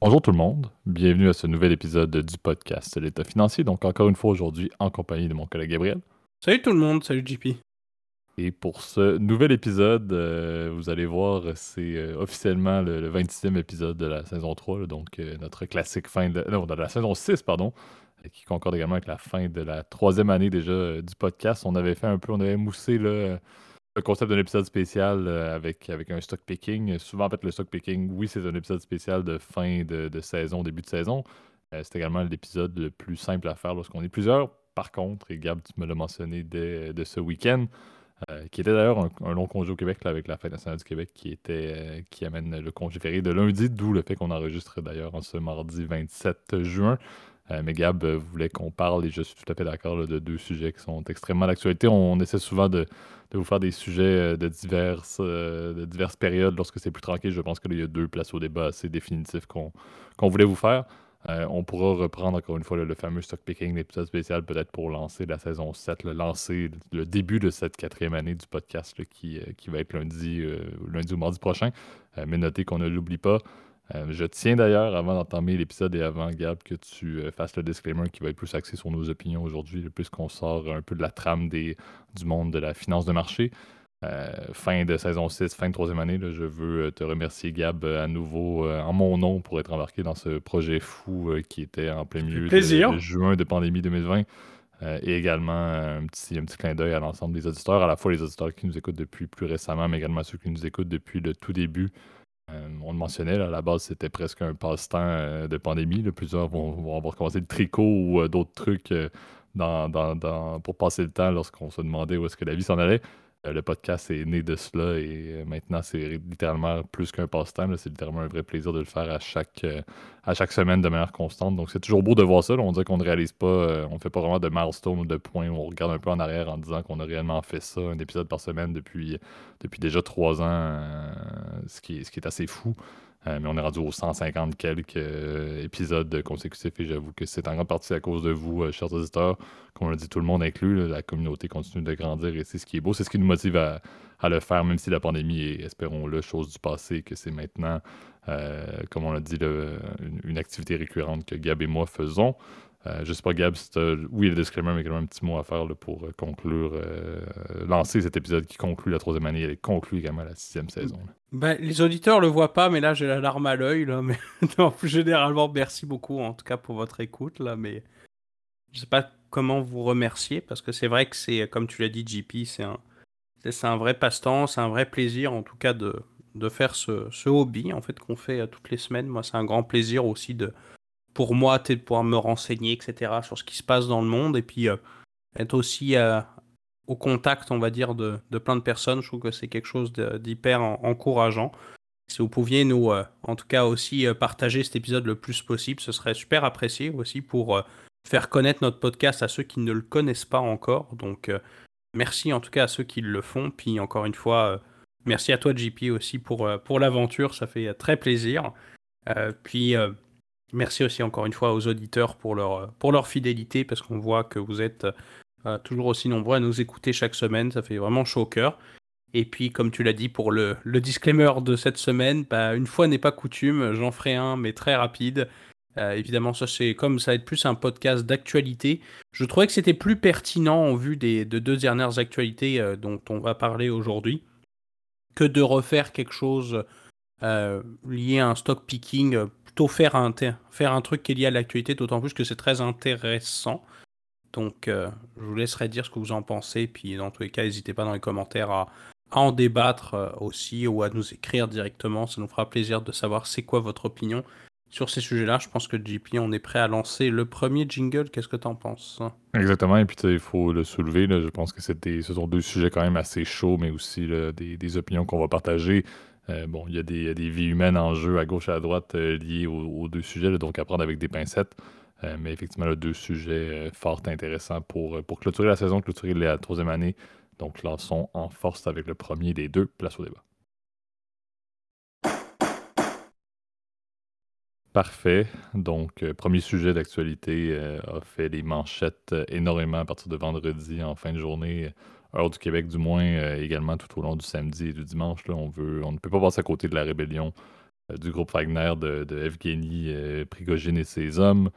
Bonjour tout le monde, bienvenue à ce nouvel épisode du podcast L'État financier. Donc encore une fois aujourd'hui en compagnie de mon collègue Gabriel. Salut tout le monde, salut JP. Et pour ce nouvel épisode, euh, vous allez voir, c'est euh, officiellement le, 26e épisode de la saison 3, donc euh, notre classique fin de, non, de la saison 6, pardon, qui concorde également avec la fin de la troisième année déjà du podcast. On avait fait un peu, on avait moussé le concept d'un épisode spécial avec, avec un stock picking. Souvent, en fait, le stock picking, oui, c'est un épisode spécial de fin de, saison, début de saison. c'est également l'épisode le plus simple à faire lorsqu'on est plusieurs. Par contre, et Gab, tu me l'as mentionné dès de ce week-end, euh, qui était d'ailleurs un, long congé au Québec avec la Fête nationale du Québec qui, était, euh, qui amène le congé férié de lundi, d'où le fait qu'on enregistre d'ailleurs en ce mardi 27 juin. Euh, mais Gab voulait qu'on parle, et je suis tout à fait d'accord, de deux sujets qui sont extrêmement d'actualité. On, essaie souvent de, vous faire des sujets de diverses, de diverses périodes lorsque c'est plus tranquille. Je pense qu'il y a deux places au débat assez définitifs qu'on voulait vous faire. Euh, on pourra reprendre encore une fois le, fameux stock picking, l'épisode spécial peut-être pour lancer la saison 7, le lancer le début de cette quatrième année du podcast qui, euh, qui va être lundi, euh, lundi ou mardi prochain. mais notez qu'on ne l'oublie pas. Je tiens d'ailleurs, avant d'entamer l'épisode et avant, Gab, que tu fasses le disclaimer qui va être plus axé sur nos opinions aujourd'hui, puisqu'on sort un peu de la trame des, du monde de la finance de marché. Euh, fin de saison 6, fin de troisième année, je veux euh, te remercier, Gab, euh, à nouveau en mon nom pour être embarqué dans ce projet fou qui était en plein milieu de, juin de pandémie 2020. et également un petit, un petit clin d'œil à l'ensemble des auditeurs, à la fois les auditeurs qui nous écoutent depuis plus récemment, mais également ceux qui nous écoutent depuis le tout début. On le mentionnait, à la base, c'était presque un passe-temps de pandémie. Plusieurs vont, avoir commencé le tricot ou d'autres trucs pour passer le temps lorsqu'on se demandait où est-ce que la vie s'en allait. Euh, le podcast est né de cela et euh, maintenant c'est littéralement plus qu'un passe-temps. C'est littéralement un vrai plaisir de le faire à chaque, euh, à chaque semaine de manière constante. Donc c'est toujours beau de voir ça. On dirait qu'on ne réalise pas, on ne fait pas vraiment de milestone ou de points où on regarde un peu en arrière en disant qu'on a réellement fait ça, un épisode par semaine depuis, depuis déjà trois ans, ce, qui ce qui est assez fou. Euh, mais on est rendu aux 150 quelques euh, épisodes consécutifs et j'avoue que c'est en grande partie à cause de vous, euh, chers auditeurs. Comme on l'a dit, tout le monde inclus, la communauté continue de grandir et c'est ce qui est beau. C'est ce qui nous motive à, le faire, même si la pandémie est, espérons-le, chose du passé, que c'est maintenant, comme on l'a dit, une, activité récurrente que Gab et moi faisons. Euh, je sais pas, Gab, si oui, le disclaimer, mais quand même un petit mot à faire pour euh, conclure, euh, lancer cet épisode qui conclut la troisième année et conclut également la sixième saison. Ben, les auditeurs le voient pas, mais là, j'ai la larme à l'œil. Mais plus généralement, merci beaucoup, en tout cas, pour votre écoute. Là, mais je sais pas comment vous remercier, parce que c'est vrai que c'est, comme tu l'as dit, JP, c'est un, c'est un vrai passe-temps, c'est un vrai plaisir, en tout cas, de, de faire ce, ce hobby, en fait, qu'on fait toutes les semaines. Moi, c'est un grand plaisir aussi de pour moi, de pouvoir me renseigner, etc., sur ce qui se passe dans le monde, et puis euh, être aussi euh, au contact, on va dire, de, plein de personnes. Je trouve que c'est quelque chose d'hyper encourageant. Si vous pouviez nous, euh, en tout cas, aussi partager cet épisode le plus possible, ce serait super apprécié aussi pour faire connaître notre podcast à ceux qui ne le connaissent pas encore. Donc, merci en tout cas à ceux qui le font. Puis, encore une fois, merci à toi, JP, aussi pour, pour l'aventure. Ça fait très plaisir. puis, Merci aussi encore une fois aux auditeurs pour leur, pour leur fidélité, parce qu'on voit que vous êtes euh, toujours aussi nombreux à nous écouter chaque semaine, ça fait vraiment chaud au cœur. Et puis, comme tu l'as dit pour le, le, disclaimer de cette semaine, bah, une fois n'est pas coutume, j'en ferai un, mais très rapide. Euh, évidemment, ça c'est comme ça va être plus un podcast d'actualité. Je trouvais que c'était plus pertinent en vue des de deux dernières actualités euh, dont on va parler aujourd'hui que de refaire quelque chose lié à un stock picking faire un, faire un truc qui est lié à l'actualité, d'autant plus que c'est très intéressant. Donc, euh, je vous laisserai dire ce que vous en pensez. Puis, dans tous les cas, n'hésitez pas dans les commentaires à, en débattre euh, aussi ou à nous écrire directement. Ça nous fera plaisir de savoir c'est quoi votre opinion sur ces sujets-là. Je pense que JP, on est prêt à lancer le premier jingle. Qu'est-ce que tu en penses? Exactement. Et puis, il faut le soulever. Je pense que des, ce sont deux sujets quand même assez chauds, mais aussi des, des, opinions qu'on va partager. Euh, bon, il y, a des, vies humaines en jeu à gauche et à droite euh, liées aux, deux sujets, donc à prendre avec des pincettes. Euh, mais effectivement, là, deux sujets fort intéressants pour, pour clôturer la saison, clôturer la troisième année. Donc, lançons en force avec le premier des deux. Place au débat. Parfait. Donc, premier sujet d'actualité a fait des manchettes énormément à partir de vendredi en fin de journée heure du Québec du moins, euh, également tout au long du samedi et du dimanche. On, ne peut pas passer à côté de la rébellion du groupe Wagner de, Evgeny Prigogine et ses hommes.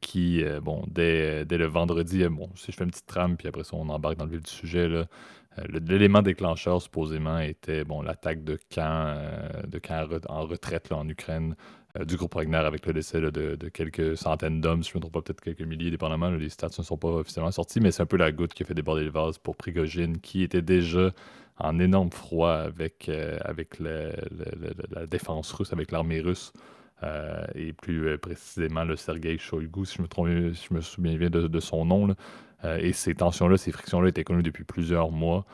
qui, bon, dès, le vendredi, bon, si je fais une petite trame, puis après ça, on embarque dans le vif du sujet, l'élément déclencheur, supposément, était bon, l'attaque de camps, de camp en retraite là, en Ukraine euh, du groupe Wagner avec le décès de, quelques centaines d'hommes, si je ne me trompe pas, peut-être quelques milliers, dépendamment. les stats ne sont pas officiellement sortis, mais c'est un peu la goutte qui a fait déborder le vase pour Prigogine, qui était déjà en énorme froid avec, euh, avec la défense russe, avec l'armée russe. Euh, et plus précisément le Sergei Shoigu, si je me, trompe, si je me souviens bien de, son nom. et ces tensions-là, ces frictions-là étaient connues depuis plusieurs mois.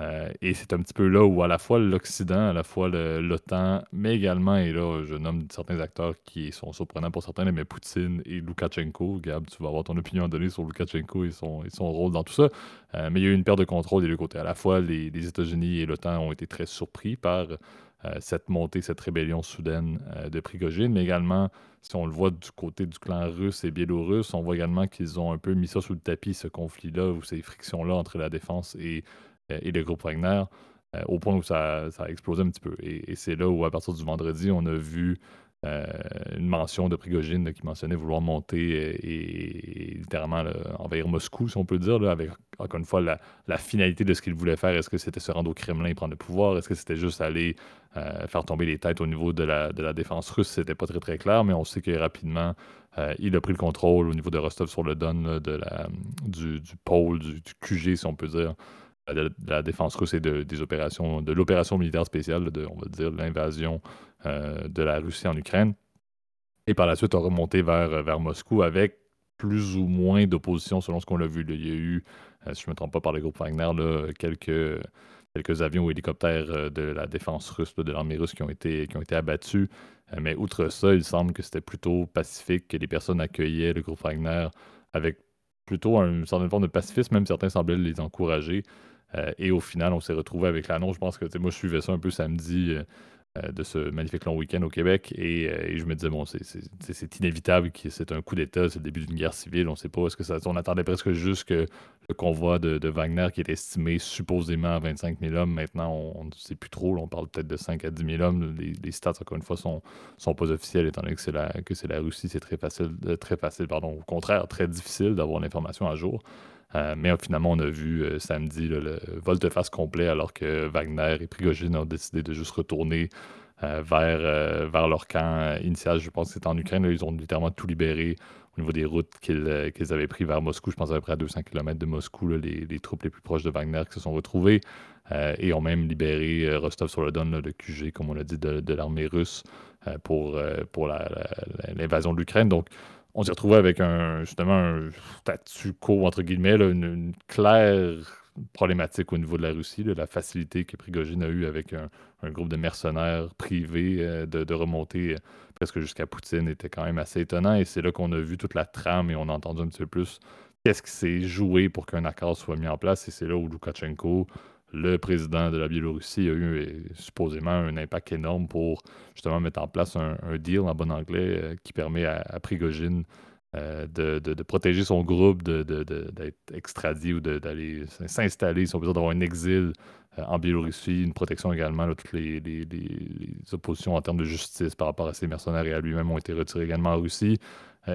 Euh, et c'est un petit peu là où à la fois l'Occident, à la fois l'OTAN, mais également, et là je nomme certains acteurs qui sont surprenants pour certains, mais Poutine et Loukachenko. Gab, tu vas avoir ton opinion à donner sur Loukachenko et son, et son rôle dans tout ça. Euh, mais il y a eu une perte de contrôle des deux côtés. À la fois, les, États-Unis et l'OTAN ont été très surpris par euh, cette montée, cette rébellion soudaine de Prigogine, mais également, si on le voit du côté du clan russe et biélorusse, on voit également qu'ils ont un peu mis ça sous le tapis, ce conflit-là, ou ces frictions-là entre la défense et et le groupe Wagner, euh, au point où ça, a explosé un petit peu. Et, c'est là où, à partir du vendredi, on a vu euh, une mention de Prigogine qui mentionnait vouloir monter et, littéralement envahir Moscou, si on peut dire, avec encore une fois la, finalité de ce qu'il voulait faire. Est-ce que c'était se rendre au Kremlin et prendre le pouvoir? Est-ce que c'était juste aller faire tomber les têtes au niveau de la, de la défense russe? C'était pas très très clair, mais on sait que rapidement, il a pris le contrôle au niveau de Rostov-sur-le-Don, de la, du, pôle, du, QG, si on peut dire de, la défense russe et de, des opérations, de l'opération militaire spéciale, de, on va dire l'invasion euh, de la Russie en Ukraine. Et par la suite, a remonté vers, vers Moscou avec plus ou moins d'opposition selon ce qu'on a vu. Il y a eu, euh, si je ne me trompe pas par le groupe Wagner, quelques, quelques avions ou hélicoptères euh, de la défense russe, de l'armée russe qui ont été, qui ont été abattus. mais outre ça, il semble que c'était plutôt pacifique, que les personnes accueillaient le groupe Wagner avec plutôt une certaine forme de pacifisme, même certains semblaient les encourager. Euh, et au final, on s'est retrouvé avec l'annonce. Je pense que moi, je suivais ça un peu samedi euh, euh, de ce magnifique long week-end au Québec. Et, je me disais, bon, c'est inévitable c'est un coup d'État, c'est le début d'une guerre civile. On ne sait pas. Est-ce que ça. On attendait presque juste que le convoi de, Wagner, qui est estimé supposément à 25 000 hommes, maintenant, on ne sait plus trop. on parle peut-être de 5 à 10 000 hommes. Les, stats, encore une fois, sont, sont pas officiels, étant donné que c'est la, la Russie. C'est très facile, très facile, pardon. Au contraire, très difficile d'avoir l'information à jour. Euh, mais finalement, on a vu euh, samedi le volte-face complet alors que Wagner et Prigogine ont décidé de juste retourner euh, vers, vers leur camp initial. Je pense que c'était en Ukraine. ils ont littéralement tout libéré au niveau des routes qu'ils avaient pris vers Moscou. Je pense à peu près à 200 km de Moscou, les, troupes les plus proches de Wagner qui se sont retrouvées et ont même libéré Rostov-sur-le-Don, le QG, comme on l'a dit, de, l'armée russe pour, pour l'invasion de l'Ukraine. Donc, on s'est retrouvé avec un, justement un statu quo, entre guillemets, une, claire problématique au niveau de la Russie, la facilité que Prigogine a eue avec un, groupe de mercenaires privés euh, de, remonter euh, presque jusqu'à Poutine était quand même assez étonnant. Et c'est là qu'on a vu toute la trame et on a entendu un petit peu plus qu'est-ce qui s'est joué pour qu'un accord soit mis en place. Et c'est là où Loukachenko le président de la Biélorussie a eu euh, supposément un impact énorme pour justement mettre en place un, deal en bon anglais euh, qui permet à, Prigogine euh, de, protéger son groupe, d'être extradé ou d'aller s'installer, si on dire, d'avoir un exil en Biélorussie, une protection également. toutes les, oppositions en termes de justice par rapport à ses mercenaires et à lui-même ont été retirées également en Russie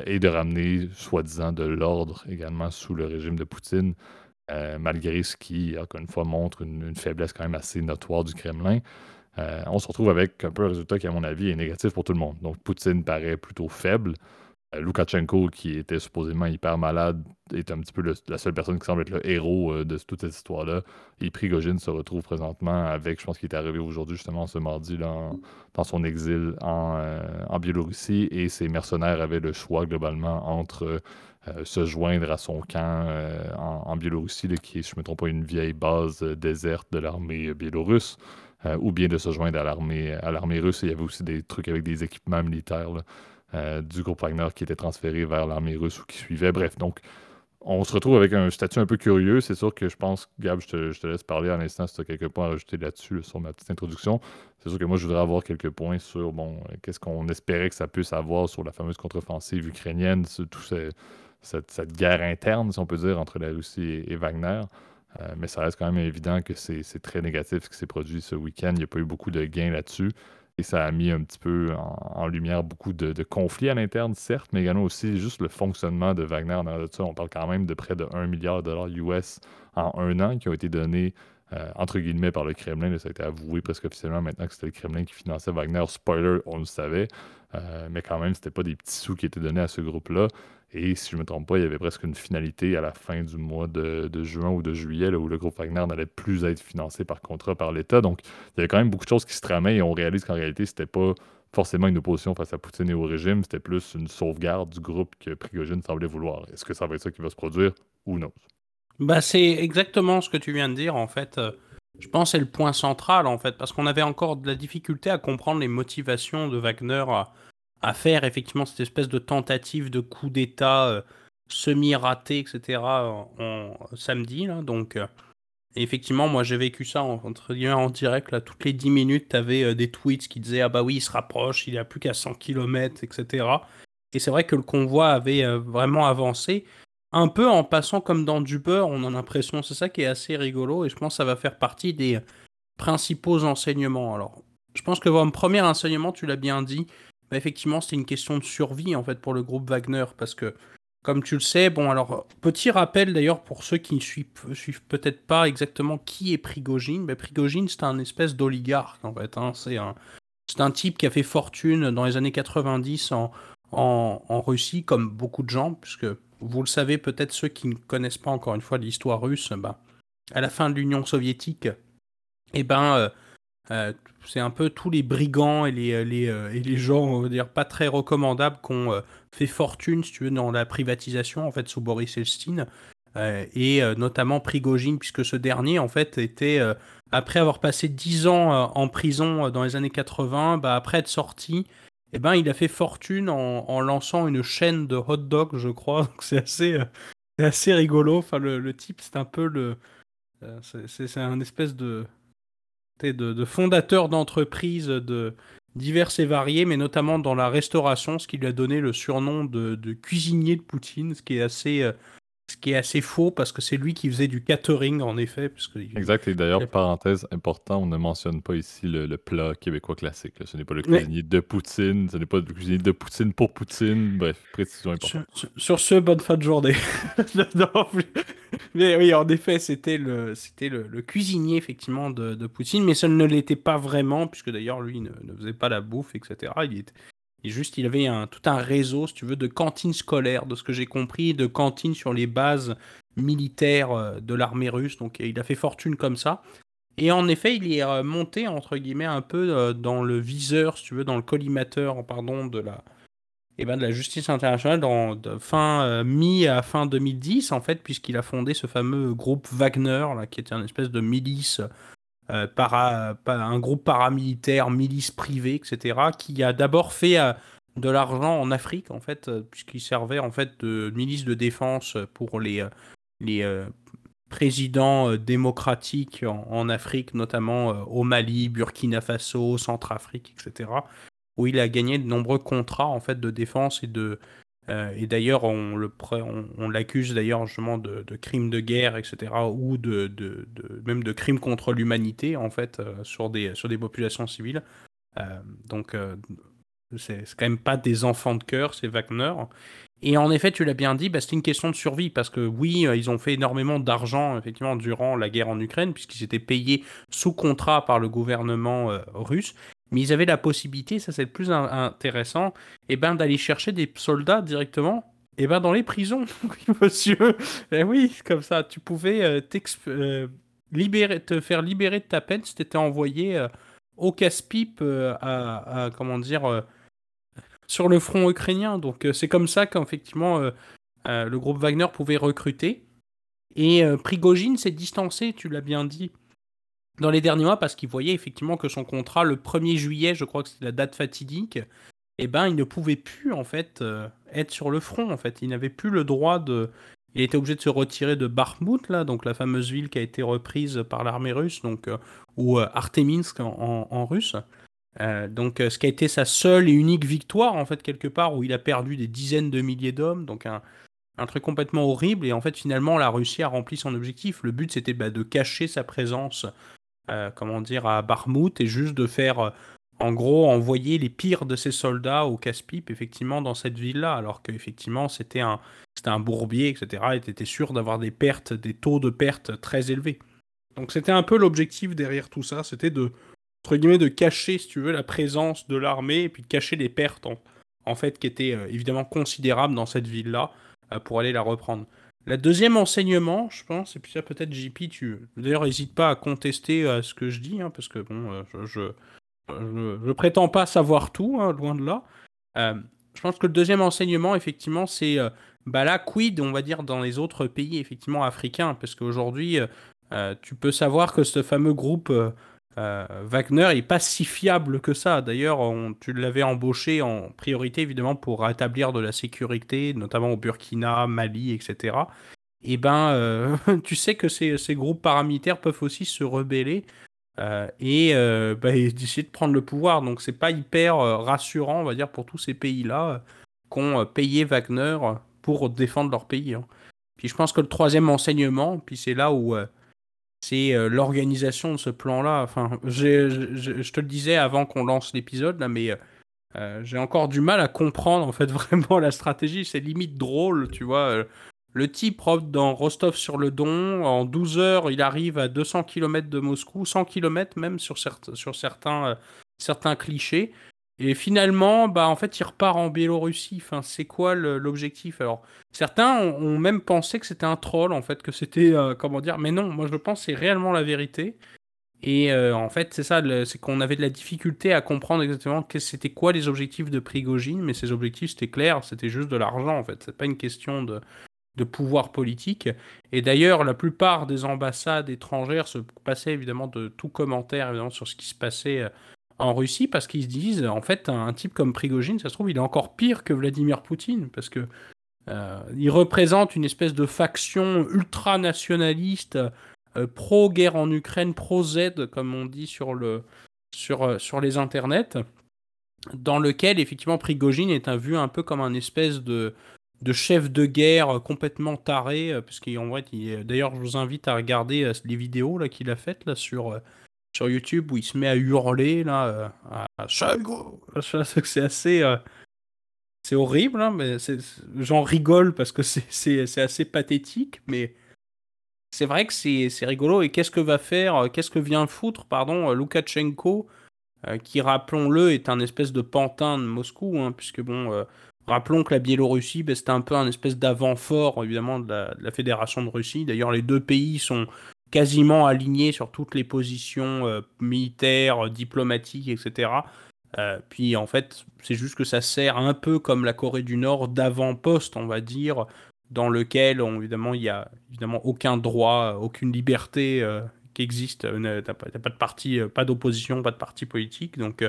et de ramener, soi-disant, de l'ordre également sous le régime de Poutine. Euh, malgré ce qui, encore une fois, montre une, faiblesse quand même assez notoire du Kremlin. Euh, on se retrouve avec un peu un résultat qui, à mon avis, est négatif pour tout le monde. Donc, Poutine paraît plutôt faible. Euh, Loukachenko, qui était supposément hyper malade, est un petit peu la seule personne qui semble être le héros de toute cette histoire-là. Et Prigogine se retrouve présentement avec, je pense qu'il est arrivé aujourd'hui, justement, ce mardi, dans son exil en, en, Biélorussie. Et ses mercenaires avaient le choix, globalement, entre euh, se joindre à son camp euh, en, Biélorussie, qui est, je ne me trompe pas, une vieille base euh, déserte de l'armée biélorusse, ou bien de se joindre à l'armée, à l'armée russe. il y avait aussi des trucs avec des équipements militaires du groupe Wagner qui étaient transférés vers l'armée russe ou qui suivaient. Bref, donc on se retrouve avec un statut un peu curieux. C'est sûr que je pense, Gab, je te, laisse parler en instant si tu as quelques points à rajouter là-dessus, sur ma petite introduction. C'est sûr que moi, je voudrais avoir quelques points sur, bon, qu'est-ce qu'on espérait que ça puisse avoir sur la fameuse contre-offensive ukrainienne, tout ces, cette, guerre interne, si on peut dire, entre la Russie et, Wagner. Euh, mais ça reste quand même évident que c'est très négatif ce qui s'est produit ce week-end. Il n'y a pas eu beaucoup de gains là-dessus. Et ça a mis un petit peu en, lumière beaucoup de, conflits à l'interne, certes, mais également aussi juste le fonctionnement de Wagner dans ça. On parle quand même de près de 1 milliard de dollars US en un an qui ont été donnés, euh, entre guillemets, par le Kremlin. ça a été avoué presque officiellement maintenant que c'était le Kremlin qui finançait Wagner. Spoiler, on le savait. Euh, mais quand même, c'était pas des petits sous qui étaient donnés à ce groupe-là. Et si je ne me trompe pas, il y avait presque une finalité à la fin du mois de, juin ou de juillet où le groupe Wagner n'allait plus être financé par contrat par l'État. Donc, il y avait quand même beaucoup de choses qui se tramaient et on réalise qu'en réalité, c'était pas forcément une opposition face à Poutine et au régime, c'était plus une sauvegarde du groupe que Prigogine semblait vouloir. Est-ce que ça va être ça qui va se produire ou non? Bah, c'est exactement ce que tu viens de dire, en fait. Euh, je pense que c'est le point central, en fait, parce qu'on avait encore de la difficulté à comprendre les motivations de Wagner à, faire effectivement cette espèce de tentative de coup d'État euh, semi-raté, etc. En, samedi. Là, donc, euh, effectivement, moi j'ai vécu ça en, direct. Là, toutes les 10 minutes, tu avais des tweets qui disaient Ah bah oui, il se rapproche, il a plus qu'à 100 km, etc. Et c'est vrai que le convoi avait vraiment avancé. Un peu en passant comme dans du beurre, on a l'impression, c'est ça qui est assez rigolo, et je pense que ça va faire partie des principaux enseignements. Alors, je pense que mon premier enseignement, tu l'as bien dit, bah, effectivement, c'était une question de survie en fait pour le groupe Wagner parce que, comme tu le sais, bon alors petit rappel d'ailleurs pour ceux qui ne suivent, peut-être pas exactement qui est Prigogine. Bah, Prigogine, c'est un espèce d'oligarque en fait. Hein. C'est un, c'est un type qui a fait fortune dans les années 90 en, en, en, Russie, comme beaucoup de gens, puisque vous le savez peut-être ceux qui ne connaissent pas encore une fois l'histoire russe, bah, à la fin de l'Union soviétique, eh ben euh, euh, c'est un peu tous les brigands et les, euh, gens, on pas très recommandables qu'on fait fortune, si tu veux, dans la privatisation, en fait, sous Boris Elstine. et notamment Prigogine, puisque ce dernier, en fait, était, après avoir passé 10 ans en prison dans les années 80, bah, après être sorti, eh ben, il a fait fortune en, lançant une chaîne de hot dogs, je crois. C'est assez, rigolo. Le, type, c'est un peu le. C'est un espèce de, de, fondateurs d'entreprises de diverses et variées, mais notamment dans la restauration, ce qui lui a donné le surnom de, de cuisinier de Poutine, ce qui est assez, euh, ce qui est assez faux parce que c'est lui qui faisait du catering en effet. Puisque exact, et d'ailleurs, parenthèse important, on ne mentionne pas ici le, plat québécois classique. Ce n'est pas le cuisinier de Poutine, ce n'est pas le cuisinier de Poutine pour Poutine. Bref, précision importante. Sur, ce, bonne fin de journée. mais oui, en effet, c'était le, c'était le, cuisinier effectivement de, Poutine, mais ça ne l'était pas vraiment, puisque d'ailleurs lui ne, ne, faisait pas la bouffe, etc. Il était, et juste, il avait un, tout un réseau, si tu veux, de cantines scolaires, de ce que j'ai compris, de cantines sur les bases militaires euh, de l'armée russe. Donc, il a fait fortune comme ça. Et en effet, il est euh, monté, entre guillemets, un peu euh, dans le viseur, si tu veux, dans le collimateur, pardon, de la, eh ben, de la justice internationale de fin mi à fin 2010, en fait, puisqu'il a fondé ce fameux groupe Wagner, là, qui était une espèce de milice euh, para, un groupe paramilitaire, milice privée, etc., qui a d'abord fait euh, de l'argent en Afrique, en fait, euh, puisqu'il servait en fait de milice de défense pour les, les présidents démocratiques en, Afrique, notamment au Mali, Burkina Faso, Centrafrique, etc., où il a gagné de nombreux contrats en fait de défense et de euh, et d'ailleurs, on, l'accuse d'ailleurs justement de, crimes de guerre, etc., ou de, de, même de crimes contre l'humanité, en fait, euh, sur, des, sur des populations civiles. Euh, donc, c'est, c'est quand même pas des enfants de cœur, c'est Wagner. Et en effet, tu l'as bien dit, bah, c'est une question de survie, parce que oui, ils ont fait énormément d'argent, effectivement, durant la guerre en Ukraine, puisqu'ils étaient payés sous contrat par le gouvernement russe, mais ils avaient la possibilité, ça c'est le plus intéressant, et eh ben, d'aller chercher des soldats directement et eh ben, dans les prisons, monsieur. Eh oui, comme ça, tu pouvais euh, euh, libérer, te faire libérer de ta peine si tu étais envoyé euh, au casse-pipe à, comment dire, sur le front ukrainien. Donc c'est comme ça qu'effectivement le groupe Wagner pouvait recruter. Et Prigogine s'est distancé, tu l'as bien dit, dans les derniers mois parce qu'il voyait effectivement que son contrat, le 1er juillet, je crois que c'est la date fatidique, eh ben, il ne pouvait plus en fait euh, être sur le front. En fait, il n'avait plus le droit de. Il était obligé de se retirer de Bakhmut, là, donc la fameuse ville qui a été reprise par l'armée russe, donc euh, ou euh, Arteminsk en, russe. donc, ce qui a été sa seule et unique victoire, en fait, quelque part, où il a perdu des dizaines de milliers d'hommes, donc un, un truc complètement horrible. Et en fait, finalement, la Russie a rempli son objectif. Le but, c'était bah, de cacher sa présence euh, comment dire, à Barmouth et juste de faire, euh, en gros, envoyer les pires de ses soldats au casse-pipe, effectivement, dans cette ville-là, alors qu'effectivement, c'était un, un bourbier, etc., et était sûr d'avoir des pertes, des taux de pertes très élevés. Donc c'était un peu l'objectif derrière tout ça, c'était de, entre guillemets, de cacher, si tu veux, la présence de l'armée, et puis de cacher les pertes, en, fait, qui étaient euh, évidemment considérables dans cette ville-là, pour aller la reprendre. La deuxième enseignement, je pense, et puis ça peut-être JP, tu d'ailleurs n'hésite pas à contester euh, ce que je dis, hein, parce que bon, je, je, prétends pas savoir tout, hein, loin de là. je pense que le deuxième enseignement, effectivement, c'est bah là, quid, on va dire, dans les autres pays, effectivement, africains, parce qu'aujourd'hui, tu peux savoir que ce fameux groupe euh, Wagner est pas si fiable que ça. D'ailleurs, tu l'avais embauché en priorité évidemment pour rétablir de la sécurité, notamment au Burkina, Mali, etc. Et eh ben, euh, tu sais que ces, groupes paramilitaires peuvent aussi se rebeller euh, et bah, essayer de prendre le pouvoir. Donc, c'est pas hyper rassurant, on va dire, pour tous ces pays-là qu'on payé Wagner pour défendre leur pays. Hein. Puis je pense que le troisième enseignement, puis c'est là où c'est euh, l'organisation de ce plan-là. Enfin, je te le disais avant qu'on lance l'épisode, mais euh, euh, j'ai encore du mal à comprendre en fait vraiment la stratégie. C'est limite drôle, tu vois. Le type dans Rostov sur le Don, en 12 heures, il arrive à 200 km de Moscou, 100 km même sur, sur certains, certains clichés. Et finalement, bah, en fait, il repart en Biélorussie. Enfin, c'est quoi l'objectif? Alors, certains ont, même pensé que c'était un troll, en fait, que c'était, euh, comment dire, mais non, moi je pense que c'est réellement la vérité. Et euh, en fait, c'est ça, c'est qu'on avait de la difficulté à comprendre exactement c'était quoi les objectifs de Prigogine, mais ces objectifs, c'était clair, c'était juste de l'argent, en fait. C'est pas une question de, de pouvoir politique. Et d'ailleurs, la plupart des ambassades étrangères se passaient évidemment de tout commentaire sur ce qui se passait euh, en Russie parce qu'ils se disent, en fait, un, type comme Prigogine, ça se trouve, il est encore pire que Vladimir Poutine parce que euh, il représente une espèce de faction ultra-nationaliste, euh, pro-guerre en Ukraine, pro-Z, comme on dit sur, le, sur, euh, sur les internets, dans lequel, effectivement, Prigogine est un, vu un peu comme un espèce de, de chef de guerre complètement taré, parce qu'en vrai, d'ailleurs, je vous invite à regarder les vidéos qu'il a faites là, sur sur YouTube où il se met à hurler là euh, à C'est assez. Euh, c'est horrible, hein, mais j'en rigole parce que c'est assez pathétique, mais c'est vrai que c'est rigolo. Et qu'est-ce que va faire, euh, qu'est-ce que vient foutre, pardon, Loukachenko, qui, rappelons-le, est un espèce de pantin de Moscou, hein, puisque bon, rappelons que la Biélorussie, ben, c'était un peu un espèce d'avant-fort, évidemment, de la, Fédération de Russie. D'ailleurs, les deux pays sont quasiment aligné sur toutes les positions euh, militaires, diplomatiques, etc. Euh, puis en fait, c'est juste que ça sert un peu comme la Corée du Nord d'avant-poste, on va dire, dans lequel évidemment il n'y a évidemment aucun droit, aucune liberté euh, qui existe. N'y a, pas de parti, pas d'opposition, pas de parti politique. Donc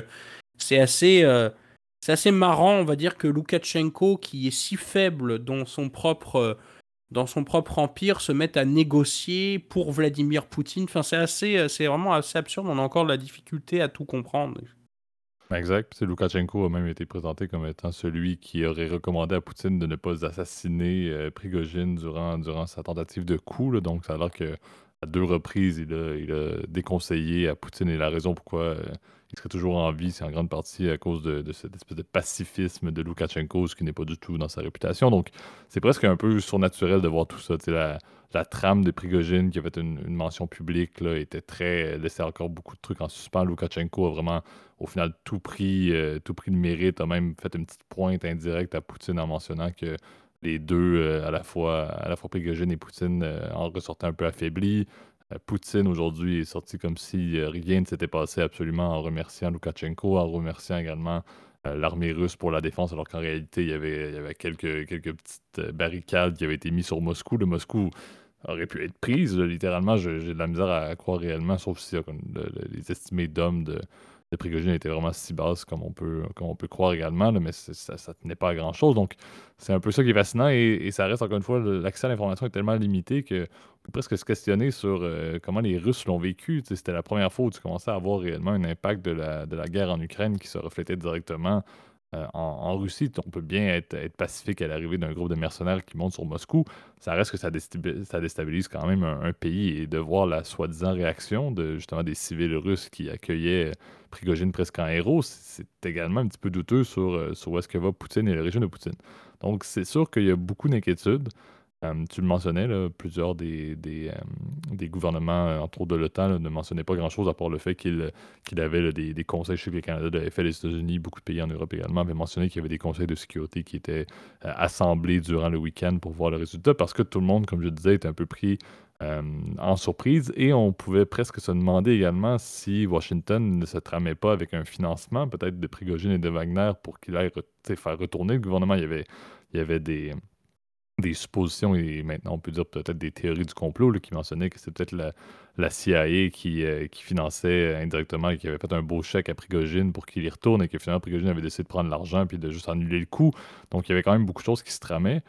c'est assez, assez marrant, on va dire, que Loukachenko, qui est si faible dans son propre dans son propre empire, se mettent à négocier pour Vladimir Poutine. Enfin, c'est assez, euh, c'est vraiment assez absurde. On a encore de la difficulté à tout comprendre. Exact. Puis Loukachenko a même été présenté comme étant celui qui aurait recommandé à Poutine de ne pas assassiner euh, Prigogine durant, durant sa tentative de coup. Donc, ça a l'air que à deux reprises, il a, il a déconseillé à Poutine et la raison pourquoi euh, il serait toujours en vie, c'est en grande partie à cause de, cette espèce de pacifisme de Loukachenko, ce qui n'est pas du tout dans sa réputation. Donc, c'est presque un peu surnaturel de voir tout ça. La, trame de Prigogine, qui avait une, une mention publique, là, était très. laissait encore beaucoup de trucs en suspens. Loukachenko a vraiment, au final, tout pris, euh, tout pris de mérite, a même fait une petite pointe indirecte à Poutine en mentionnant que les deux, euh, à la fois à la fois Prigogine et Poutine, euh, en ressortaient un peu affaiblis. Euh, Poutine aujourd'hui est sorti comme si rien ne s'était passé absolument en remerciant Loukachenko, en remerciant également l'armée russe pour la défense, alors qu'en réalité, il y avait, y avait quelques, quelques petites barricades qui avaient été mises sur Moscou. Le Moscou aurait pu être prise, littéralement. J'ai de la misère à, croire réellement, sauf si les estimés d'hommes de, de Prigogine étaient vraiment si basses comme on peut, comme on peut croire également, mais ça, ça tenait pas à grand chose. Donc, c'est un peu ça qui est fascinant et, ça reste encore une fois, l'accès à l'information est tellement limité que peut presque se questionner sur euh, comment les Russes l'ont vécu. C'était la première fois où tu commençais à avoir réellement un impact de la, de la guerre en Ukraine qui se reflétait directement Euh, en, Russie, on peut bien être, pacifique à l'arrivée d'un groupe de mercenaires qui monte sur Moscou. Ça reste que ça déstabilise, quand même un, pays et de voir la soi-disant réaction de justement des civils russes qui accueillaient Prigogine presque en héros, c'est également un petit peu douteux sur, euh, sur où est-ce que va Poutine et le régime de Poutine. Donc c'est sûr qu'il y a beaucoup d'inquiétudes. Euh, tu le mentionnais, plusieurs des, euh, gouvernements, euh, entre autres de l'OTAN, ne mentionnaient pas grand-chose à part le fait qu'il avait des, conseils, je sais que le Canada l'avait fait, les États-Unis, beaucoup de pays en Europe également avaient mentionné qu'il y avait des conseils de sécurité qui étaient assemblés durant le week-end pour voir le résultat, parce que tout le monde, comme je disais, était un peu pris en surprise et on pouvait presque se demander également si Washington ne se tramait pas avec un financement peut-être de Prigogine et de Wagner pour qu'il aille faire retourner le gouvernement. Il y avait, il y avait des des suppositions et maintenant on peut dire peut-être des théories du complot qui mentionnaient que c'était peut-être la, CIA qui, euh, qui, finançait indirectement et qui avait fait un beau chèque à Prigogine pour qu'il y retourne et que finalement Prigogine avait décidé de prendre l'argent puis de juste annuler le coup. Donc il y avait quand même beaucoup de choses qui se tramaient.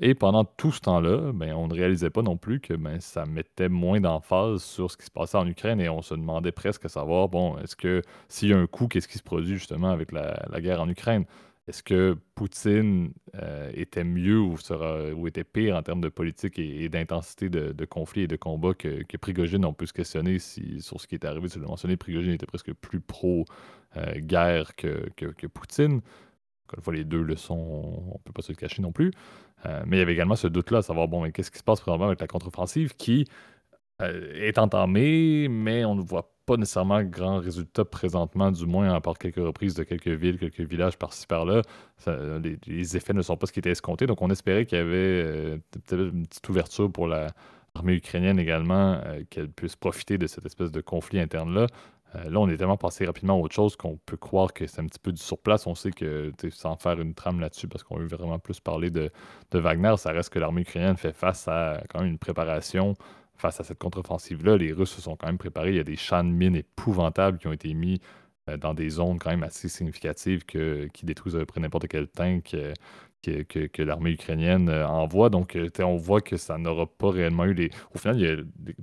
Et pendant tout ce temps-là, ben, on ne réalisait pas non plus que ben, ça mettait moins d'emphase sur ce qui se passait en Ukraine et on se demandait presque à savoir, bon, est-ce que s'il y a un coup, qu'est-ce qui se produit justement avec la guerre en Ukraine? Est-ce que Poutine euh, était mieux ou, était pire en termes de politique et, d'intensité de, conflit et de combat que, Prigogine? On peut se questionner sur ce qui est arrivé. Tu l'as mentionné, Prigogine était presque plus pro-guerre que, Poutine. Encore une fois, les deux le sont, on ne peut pas se le cacher non plus. Euh, mais il y avait également ce doute-là, à savoir, bon, qu'est-ce qui se passe présentement avec la contre-offensive qui euh, est entamée, mais on ne voit pas pas nécessairement grand résultat présentement, du moins, à part quelques reprises de quelques villes, quelques villages par-ci par-là. Les, effets ne sont pas ce qui était escompté. Donc, on espérait qu'il y avait euh, peut-être une petite ouverture pour l'armée ukrainienne également, euh, qu'elle puisse profiter de cette espèce de conflit interne-là. Euh, là, on est tellement passé rapidement à autre chose qu'on peut croire que c'est un petit peu du surplace. On sait que, sans faire une trame là-dessus, parce qu'on veut vraiment plus parler de Wagner, ça reste que l'armée ukrainienne fait face à quand même une préparation face à cette contre-offensive-là, les Russes se sont quand même préparés. Il y a des champs de mines épouvantables qui ont été mis euh, dans des zones quand même assez significatives qui détruisent à peu près n'importe quel tank euh, que, que, l'armée ukrainienne euh, envoie. Donc, on voit que ça n'aura pas réellement eu les. Au final, il y a,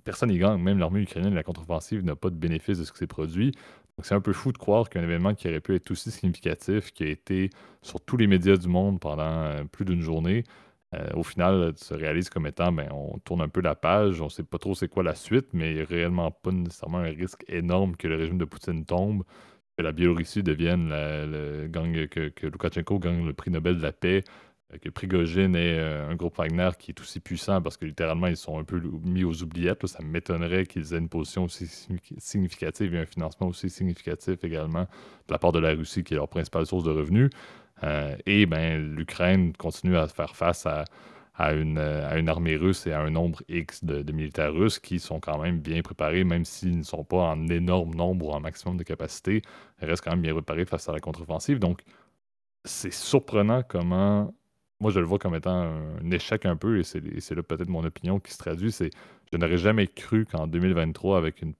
personne n'y gagne. Même l'armée ukrainienne, la contre-offensive, n'a pas de bénéfice de ce qui s'est produit. Donc, c'est un peu fou de croire qu'un événement qui aurait pu être aussi significatif, qui a été sur tous les médias du monde pendant plus d'une journée, euh, au final, tu se réalises comme étant, ben, on tourne un peu la page, on ne sait pas trop c'est quoi la suite, mais il n'y a réellement pas nécessairement un risque énorme que le régime de Poutine tombe, que la Biélorussie devienne le gang, que, que Loukachenko gagne le prix Nobel de la paix, euh, que Prigogine est euh, un groupe Wagner qui est aussi puissant parce que littéralement ils sont un peu mis aux oubliettes. Ça m'étonnerait qu'ils aient une position aussi significative et un financement aussi significatif également de la part de la Russie qui est leur principale source de revenus. Euh, et ben, l'Ukraine continue à faire face à, une, euh, à, une, armée russe et à un nombre X de, militaires russes qui sont quand même bien préparés, même s'ils ne sont pas en énorme nombre ou en maximum de capacité, ils restent quand même bien préparés face à la contre-offensive. Donc, c'est surprenant comment. Moi, je le vois comme étant un, échec un peu, et c'est là peut-être mon opinion qui se traduit. C'est je n'aurais jamais cru qu'en 2023, avec un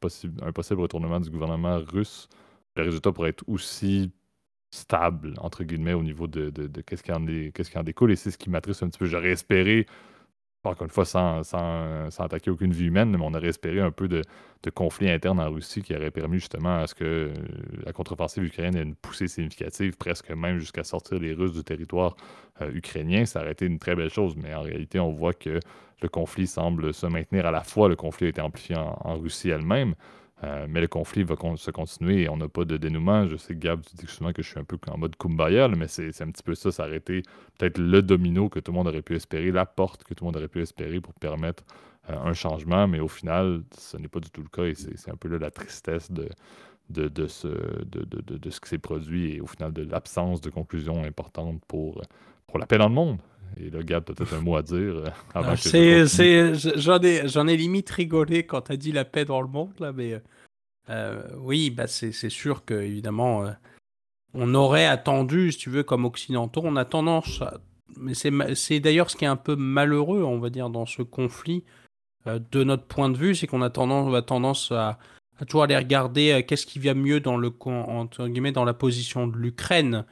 possible retournement du gouvernement russe, le résultat pourrait être aussi stable, entre guillemets, au niveau de, de, qu'est-ce qui, en qu'est-ce qui en découle. Et c'est ce qui m'attriste un petit peu. J'aurais espéré, encore une fois, sans, sans, sans, attaquer aucune vie humaine, mais on aurait espéré un peu de, de, conflit interne en Russie qui aurait permis justement à ce que la contre-offensive ukrainienne ait une poussée significative, presque même jusqu'à sortir les Russes du territoire euh, ukrainien. Ça aurait été une très belle chose, mais en réalité, on voit que le conflit semble se maintenir à la fois. Le conflit a été amplifié en Russie elle-même. Euh, mais le conflit va se continuer et on n'a pas de dénouement. Je sais que Gab, tu dis souvent que je suis un peu en mode Kumbaya, mais c'est un petit peu ça, s'arrêter peut-être le domino que tout le monde aurait pu espérer, la porte que tout le monde aurait pu espérer pour permettre euh, un changement, mais au final, ce n'est pas du tout le cas et c'est un peu là la tristesse de, ce, de, ce qui s'est produit et au final de l'absence de conclusion importante pour, pour la paix dans le monde. Et là, Gab, peut-être un mot à dire euh, J'en ai, j'en ai limite rigolé quand tu as dit la paix dans le monde, là, mais euh, oui, bah c'est sûr que évidemment, euh, on aurait attendu, si tu veux, comme occidentaux, on a tendance, mais c'est d'ailleurs ce qui est un peu malheureux, on va dire, dans ce conflit, de notre point de vue, c'est qu'on a tendance, on a tendance à, à toujours aller regarder qu'est-ce qui vient mieux dans le guillemets dans la position de l'Ukraine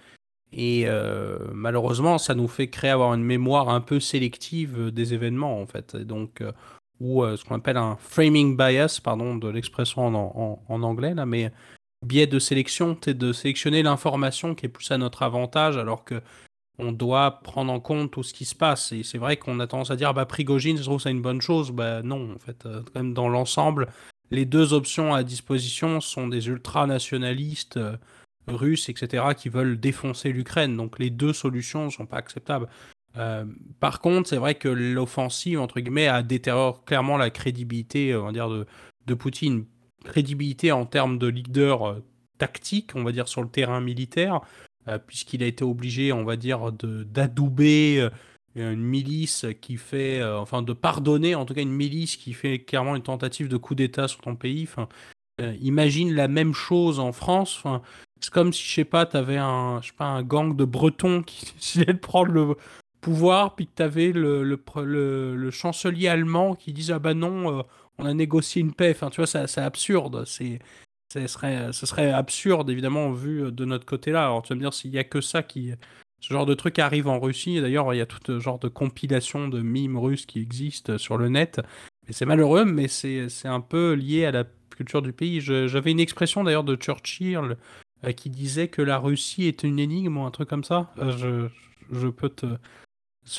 et euh, malheureusement, ça nous fait créer avoir une mémoire un peu sélective des événements, en fait. donc, euh, ou euh, ce qu'on appelle un framing bias, pardon, de l'expression en, anglais, là, mais biais de sélection, c'est de sélectionner l'information qui est plus à notre avantage, alors que on doit prendre en compte tout ce qui se passe. Et c'est vrai qu'on a tendance à dire, ah bah Prigogine, je trouve ça une bonne chose. Bah non, en fait, euh, quand même dans l'ensemble, les deux options à disposition sont des ultranationalistes euh, russes, etc., qui veulent défoncer l'Ukraine. Donc les deux solutions ne sont pas acceptables. Euh, par contre, c'est vrai que l'offensive, entre guillemets, a détérioré clairement la crédibilité, on va dire, de, de Poutine. Crédibilité en termes de leader tactique, on va dire, sur le terrain militaire, euh, puisqu'il a été obligé, on va dire, d'adouber euh, une milice qui fait, euh, enfin, de pardonner en tout cas une milice qui fait clairement une tentative de coup d'État sur ton pays. Enfin, imagine la même chose en France. Enfin, c'est comme si, je sais pas, tu avais un, je sais pas, un gang de Bretons qui décidait de prendre le pouvoir, puis que tu avais le, le, le, chancelier allemand qui disait Ah bah non, on a négocié une paix. Enfin, tu vois, c'est absurde. Ce serait, ce serait absurde, évidemment, vu de notre côté-là. Alors, tu vas me dire, s'il n'y a que ça qui. Ce genre de truc arrive en Russie. D'ailleurs, il y a tout ce genre de compilation de mimes russes qui existent sur le net. Et c'est malheureux, mais c'est un peu lié à la culture du pays. J'avais une expression d'ailleurs de Churchill euh, qui disait que la Russie est une énigme ou un truc comme ça. Euh, je, je, peux te.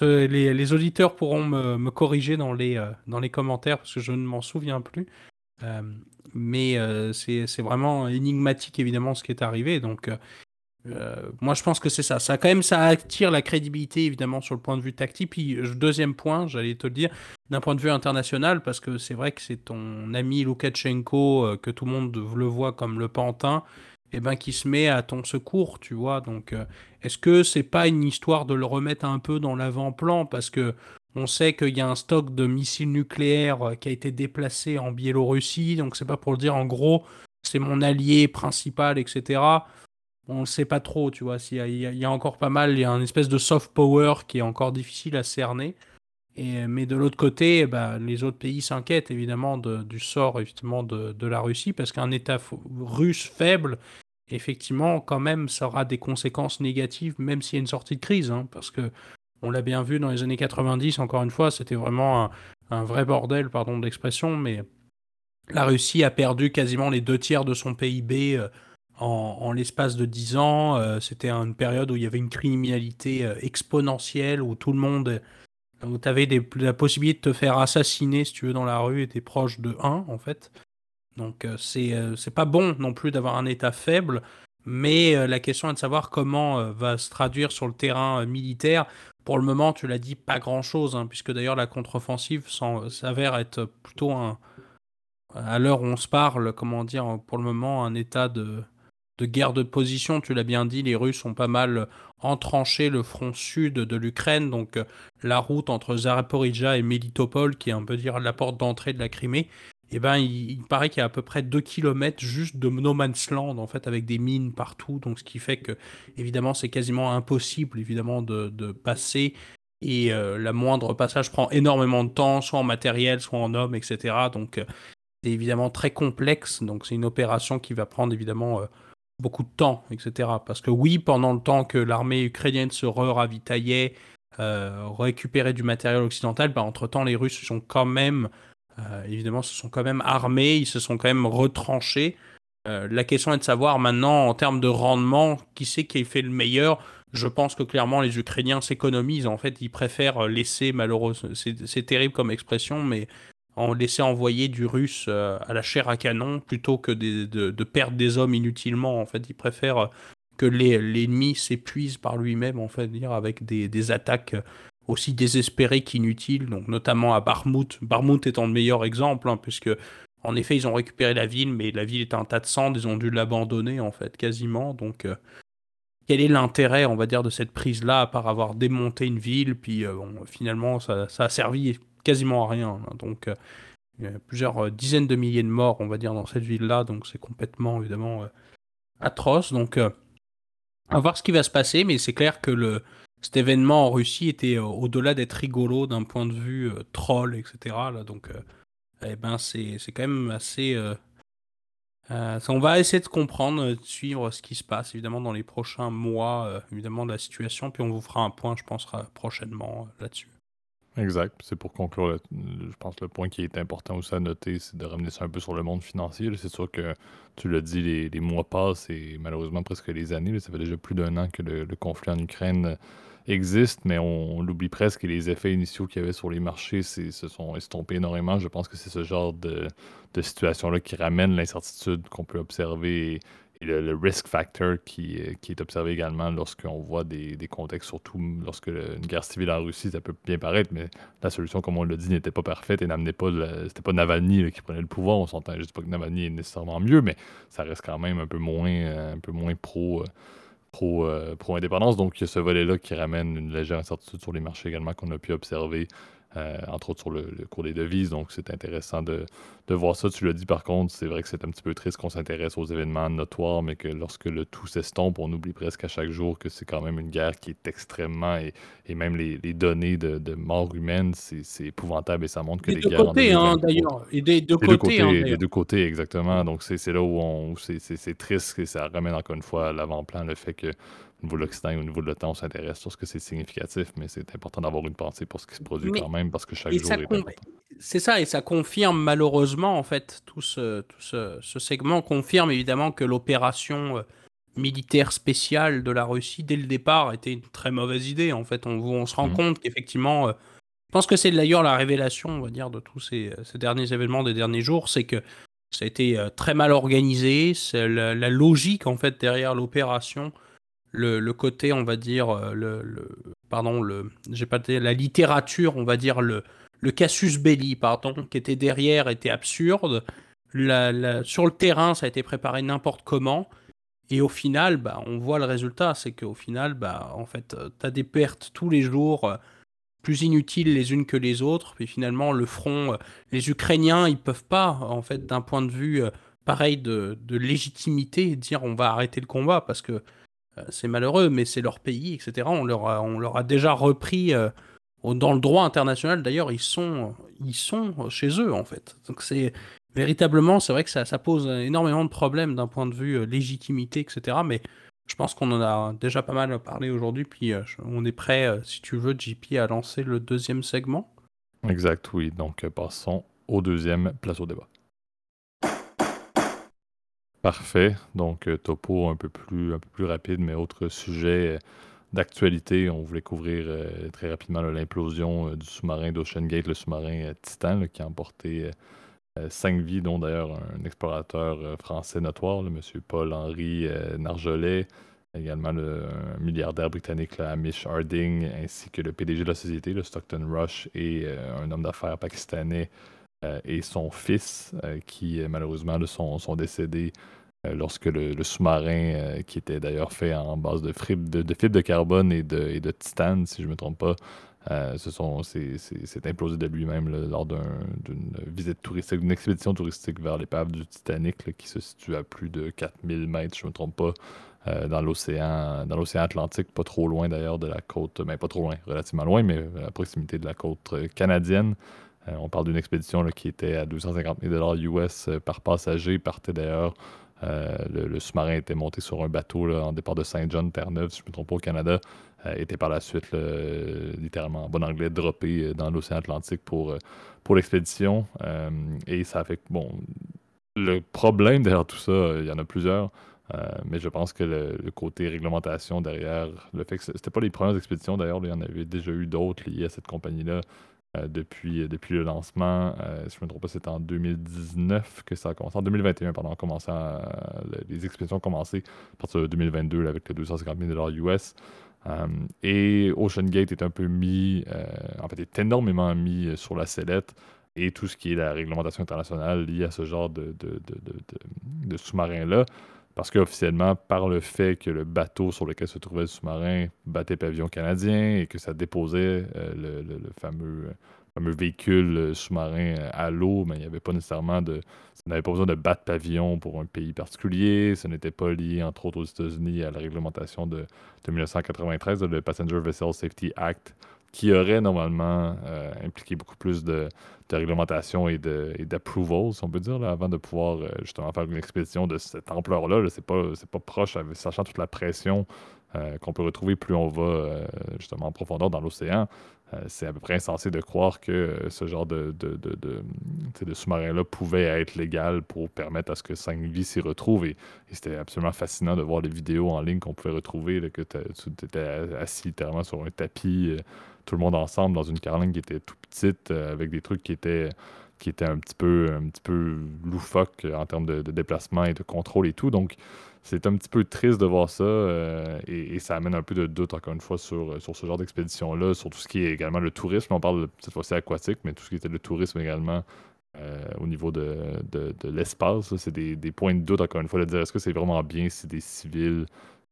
les, les, auditeurs pourront me, me corriger dans les, euh, dans les commentaires parce que je ne m'en souviens plus. Euh, mais euh, c'est vraiment énigmatique évidemment ce qui est arrivé. Donc euh, moi je pense que c'est ça. Ça quand même ça attire la crédibilité évidemment sur le point de vue tactique. Puis deuxième point, j'allais te le dire, d'un point de vue international, parce que c'est vrai que c'est ton ami Loukachenko que tout le monde le voit comme le pantin. Eh ben, qui se met à ton secours, tu vois. Donc, est-ce que c'est pas une histoire de le remettre un peu dans l'avant-plan? Parce que on sait qu'il y a un stock de missiles nucléaires euh, qui a été déplacé en Biélorussie, donc c'est pas pour le dire en gros, c'est mon allié principal, etc. On ne sait pas trop, tu vois. Il y, a, encore pas mal, il y a une espèce de soft power qui est encore difficile à cerner. Et, mais de l'autre côté, bah, les autres pays s'inquiètent évidemment du sort justement de, la Russie, parce qu'un État russe faible, effectivement, quand même, ça aura des conséquences négatives, même s'il y a une sortie de crise. Hein, parce que on l'a bien vu dans les années 90, encore une fois, c'était vraiment un, vrai bordel, pardon d'expression, mais la Russie a perdu quasiment les deux tiers de son PIB euh, en, l'espace de 10 ans. Euh, c'était une période où il y avait une criminalité euh, exponentielle, où tout le monde, où tu avais la possibilité de te faire assassiner, si tu veux, dans la rue, était proche de 1, en fait. Donc c'est c'est pas bon non plus d'avoir un État faible, mais la question est de savoir comment va se traduire sur le terrain militaire pour le moment, tu l'as dit, pas grand-chose, hein, puisque d'ailleurs la contre-offensive s'avère être plutôt un, à l'heure où on se parle, comment dire, pour le moment, un état de, de guerre de position. Tu l'as bien dit, les Russes ont pas mal entranché le front sud de l'Ukraine, donc la route entre Zaporizhia et Melitopol, qui est un peu dire la porte d'entrée de la Crimée, eh ben, il, paraît qu'il y a à peu près 2 km juste de no man's land, en fait, avec des mines partout. Donc, ce qui fait que, évidemment, c'est quasiment impossible, évidemment, de, passer. Et euh, la moindre passage prend énormément de temps, soit en matériel, soit en hommes, etc. Donc, euh, c'est évidemment très complexe. Donc, c'est une opération qui va prendre, évidemment, euh, beaucoup de temps, etc. Parce que, oui, pendant le temps que l'armée ukrainienne se re-ravitaillait, récupérait du matériel occidental, bah, entre-temps, les Russes sont quand même euh, évidemment, se sont quand même armés, ils se sont quand même retranchés. Euh, la question est de savoir maintenant, en termes de rendement, qui c'est qui fait le meilleur. Je pense que clairement, les Ukrainiens s'économisent. En fait, ils préfèrent laisser, malheureusement, c'est terrible comme expression, mais en laisser envoyer du russe euh, à la chair à canon plutôt que de, perdre des hommes inutilement. En fait, ils préfèrent que l'ennemi s'épuise par lui-même, en fait, dire, avec des, des attaques aussi désespérés qu'inutiles, donc notamment à Barmouth. Barmouth étant le meilleur exemple, hein, puisque en effet ils ont récupéré la ville, mais la ville est un tas de cendres, ils ont dû l'abandonner en fait quasiment. Donc euh, quel est l'intérêt, on va dire, de cette prise-là, à part avoir démonté une ville, puis euh, finalement ça, a servi quasiment à rien. Hein. donc euh, il y a plusieurs dizaines de milliers de morts, on va dire, dans cette ville-là, donc c'est complètement évidemment atroce. Donc à voir ce qui va se passer, mais c'est clair que le cet événement en Russie était euh, au-delà d'être rigolo d'un point de vue euh, troll, etc. Là, donc, euh, eh ben, c'est quand même assez. on va essayer de comprendre, de suivre ce qui se passe évidemment dans les prochains mois, évidemment de la situation, puis on vous fera un point, je pense, prochainement là-dessus. Exact. C'est pour conclure, je pense le point qui est important aussi à noter, c'est de ramener ça un peu sur le monde financier. C'est sûr que tu l'as dit, les, mois passent et malheureusement presque les années. ça fait déjà plus d'un an que le, conflit en Ukraine existe, mais on, l'oublie presque et les effets initiaux qu'il y avait sur les marchés se sont estompés énormément. Je pense que c'est ce genre de, de situation-là qui ramène l'incertitude qu'on peut observer le, risk factor qui, euh, qui est observé également lorsqu'on voit des, des, contextes, surtout lorsque une guerre civile en Russie, ça peut bien paraître, mais la solution, comme on l'a dit, n'était pas parfaite et n'amenait pas, c'était pas Navalny qui prenait le pouvoir, on s'entend, dis pas que Navalny est nécessairement mieux, mais ça reste quand même un peu moins, euh, un peu moins pro, euh, pro, pro indépendance, donc il y a ce volet-là qui ramène une légère incertitude sur les marchés également qu'on a pu observer euh, entre autres sur le, cours des devises. Donc, c'est intéressant de, voir ça. Tu l'as dit, par contre, c'est vrai que c'est un petit peu triste qu'on s'intéresse aux événements notoires, mais que lorsque le tout s'estompe, on oublie presque à chaque jour que c'est quand même une guerre qui est extrêmement. Et, et même les, données de, de mort humaine, c'est épouvantable et ça montre que les guerres. Côtés, hein, d'ailleurs. Et des deux, côtés. Hein, des deux côtés, exactement. Donc, c'est là où, on, c'est triste et ça ramène encore une fois à l'avant-plan le fait que au niveau de l'Occident et au niveau de l'OTAN, on s'intéresse sur ce que c'est significatif, mais c'est important d'avoir une pensée pour ce qui se produit quand même, parce que chaque jour est important. C'est ça, et ça confirme malheureusement, en fait, tout ce, tout ce, segment confirme évidemment que l'opération euh, militaire spéciale de la Russie, dès le départ, était une très mauvaise idée. En fait, on, on se rend mmh. compte qu'effectivement, euh, je pense que c'est d'ailleurs la révélation, on va dire, de tous ces, ces, derniers événements des derniers jours, c'est que ça a été euh, très mal organisé, la, la, logique, en fait, derrière l'opération le, côté, on va dire, euh, le, pardon, le, j'ai pas la littérature, on va dire le, le casus belli, pardon, qui était derrière était absurde. sur le terrain, ça a été préparé n'importe comment. Et au final, bah, on voit le résultat, c'est qu'au final, bah, en fait, euh, tu as des pertes tous les jours, euh, plus inutiles les unes que les autres. Puis finalement, le front, les Ukrainiens, ils peuvent pas, en fait, d'un point de vue pareil de, de légitimité, dire on va arrêter le combat parce que c'est malheureux, mais c'est leur pays, etc. On leur a, déjà repris euh, dans le droit international. D'ailleurs, ils sont, ils sont chez eux en fait. Donc c'est véritablement, c'est vrai que ça, ça, pose énormément de problèmes d'un point de vue euh, légitimité, etc. Mais je pense qu'on en a déjà pas mal parlé aujourd'hui. Puis on est prêt, si tu veux, JP, à lancer le deuxième segment. Exact, oui. Donc passons au deuxième, place au débat. Parfait. Donc, euh, topo un peu plus, un peu plus rapide, mais autre sujet euh, d'actualité. On voulait couvrir euh, très rapidement l'implosion du sous-marin d'Ocean Gate, le sous-marin Titan, qui a emporté cinq vies, dont d'ailleurs un explorateur français notoire, le monsieur Paul-Henri Narjolet, également le, milliardaire britannique, Amish Harding, ainsi que le PDG de la société, le Stockton Rush, et un homme d'affaires pakistanais et son fils, qui malheureusement sont, sont décédés euh, lorsque le, sous-marin, euh, qui était d'ailleurs fait en base de fibres de, de, carbone et de, de, titane, si je ne me trompe pas, euh, c'est implosé de lui-même lors d'une visite touristique, d'une expédition touristique vers l'épave du Titanic, qui se situe à plus de 4000 mètres, je ne me trompe pas, dans l'océan dans l'océan Atlantique, pas trop loin d'ailleurs de la côte, mais ben, pas trop loin, relativement loin, mais à proximité de la côte canadienne. On parle d'une expédition qui était à 250 000 US par passager, partait d'ailleurs euh, le, sous-marin était monté sur un bateau en départ de Saint-John, Terre-Neuve, si je ne me trompe pas, au Canada. Euh, était par la suite, littéralement en bon anglais, droppé euh, dans l'océan Atlantique pour, l'expédition. et ça fait bon. Le problème derrière tout ça, il y en a plusieurs. mais je pense que le, côté réglementation derrière, le fait que c'était pas les premières expéditions d'ailleurs, il y en avait déjà eu d'autres liées à cette compagnie-là. Euh, depuis, euh, depuis le lancement. Euh, si je ne me trompe pas, c'était en 2019 que ça a commencé. En 2021, pardon, les expéditions ont commencé à partir de 2022 avec le 250 000 US. et Ocean Gate est un peu mis, en fait, est énormément mis sur la sellette et tout ce qui est la réglementation internationale liée à ce genre de, de sous-marin-là. Parce qu'officiellement, par le fait que le bateau sur lequel se trouvait le sous-marin battait pavillon canadien et que ça déposait euh, le, fameux, fameux véhicule euh, sous-marin euh, à l'eau, mais il n'y avait pas nécessairement de. Ça n'avait pas besoin de battre pavillon pour un pays particulier. Ce n'était pas lié, entre autres, aux États-Unis à la réglementation de, 1993, le Passenger Vessel Safety Act, qui aurait normalement impliqué beaucoup plus de, réglementation et d'approval, si on peut dire, là, avant de pouvoir euh, justement faire une expédition de cette ampleur-là. c'est pas, pas proche, sachant toute la pression euh, qu'on peut retrouver plus on va euh, justement en profondeur dans l'océan. C'est à peu près insensé de croire que ce genre de, de, de, sous-marin-là pouvait être légal pour permettre à ce que 5 vies s'y retrouvent. Et, c'était absolument fascinant de voir les vidéos en ligne qu'on pouvait retrouver, que tu étais assis littéralement sur un tapis tout le monde ensemble dans une carlingue qui était tout petite, euh, avec des trucs qui étaient, qui étaient un petit peu, un petit peu loufoques en termes de, déplacement et de contrôle et tout. Donc, c'est un petit peu triste de voir ça euh, et, ça amène un peu de doute, encore une fois, sur, sur ce genre d'expédition-là, sur tout ce qui est également le tourisme. On parle cette fois-ci aquatique, mais tout ce qui était le tourisme également. Euh, au niveau de, de, l'espace, c'est des, des, points de doute, encore une fois, de dire est-ce que c'est vraiment bien si des civils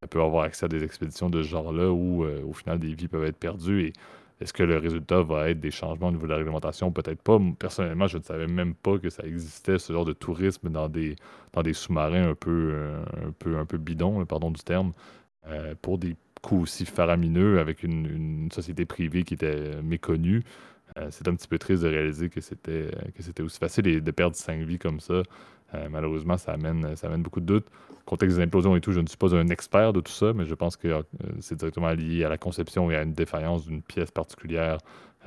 peuvent avoir accès à des expéditions de ce genre-là où, au final, des vies peuvent être perdues? Et est-ce que le résultat va être des changements au niveau de la réglementation? Peut-être pas. Personnellement, je ne savais même pas que ça existait, ce genre de tourisme dans des, dans des sous-marins un peu, euh, un bidons, pardon du terme, euh, pour des coûts aussi faramineux avec une, société privée qui était méconnue. Euh, c'est un petit peu triste de réaliser que c'était, que c'était aussi facile de perdre cinq vies comme ça. Euh, malheureusement, ça amène, ça amène beaucoup de doutes. Contexte des implosions et tout, je ne suis pas un expert de tout ça, mais je pense que euh, c'est directement lié à la conception et à une défaillance d'une pièce particulière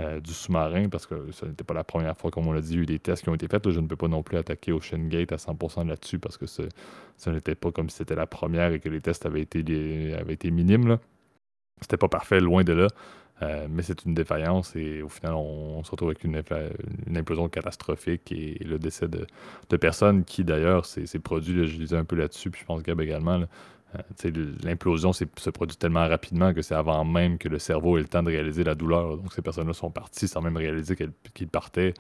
euh, du sous-marin, parce que ce n'était pas la première fois, comme on l'a dit, il y a eu des tests qui ont été faits. je ne peux pas non plus attaquer Ocean Gate à 100% là-dessus, parce que ce, n'était pas comme si c'était la première et que les tests avaient été, avaient été minimes. C'était pas parfait, loin de là. Euh, mais c'est une défaillance et au final, on, se retrouve avec une, implosion catastrophique et, le décès de, personnes qui, d'ailleurs, c'est produit, je lisais un peu là-dessus, puis je pense Gab également, euh, l'implosion se produit tellement rapidement que c'est avant même que le cerveau ait le temps de réaliser la douleur. Donc ces personnes-là sont parties sans même réaliser qu'ils partaient.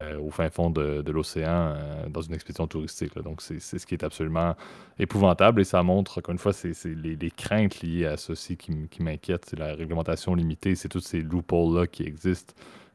Euh, au fin fond de, l'océan euh, dans une expédition touristique. Donc, c'est ce qui est absolument épouvantable et ça montre, encore une fois, c'est les, craintes liées à ceci qui, qui m'inquiètent. C'est la réglementation limitée, c'est tous ces loopholes-là qui existent.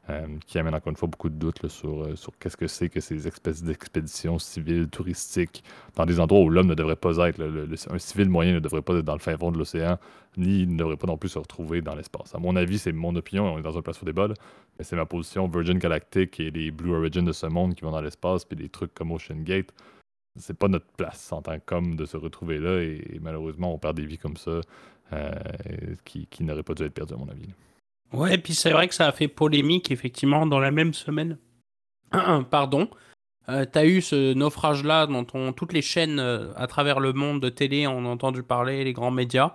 Euh, qui amène encore une fois beaucoup de doutes sur, qu'est-ce que c'est que ces espèces d'expéditions civiles, touristiques, dans des endroits où l'homme ne devrait pas être. un civil moyen ne devrait pas être dans le fin fond de l'océan, ni ne devrait pas non plus se retrouver dans l'espace. À mon avis, c'est mon opinion, on est dans un place au débat, mais c'est ma position. Virgin Galactic et les Blue Origin de ce monde qui vont dans l'espace, puis des trucs comme Ocean Gate, c'est pas notre place en tant qu'homme de se retrouver là, et, malheureusement, on perd des vies comme ça euh, qui, n'auraient pas dû être perdues, à mon avis. Ouais, et puis c'est vrai que ça a fait polémique, effectivement, dans la même semaine. Pardon. Euh, T'as eu ce naufrage-là dont toutes les chaînes euh, à travers le monde de télé ont entendu parler, les grands médias.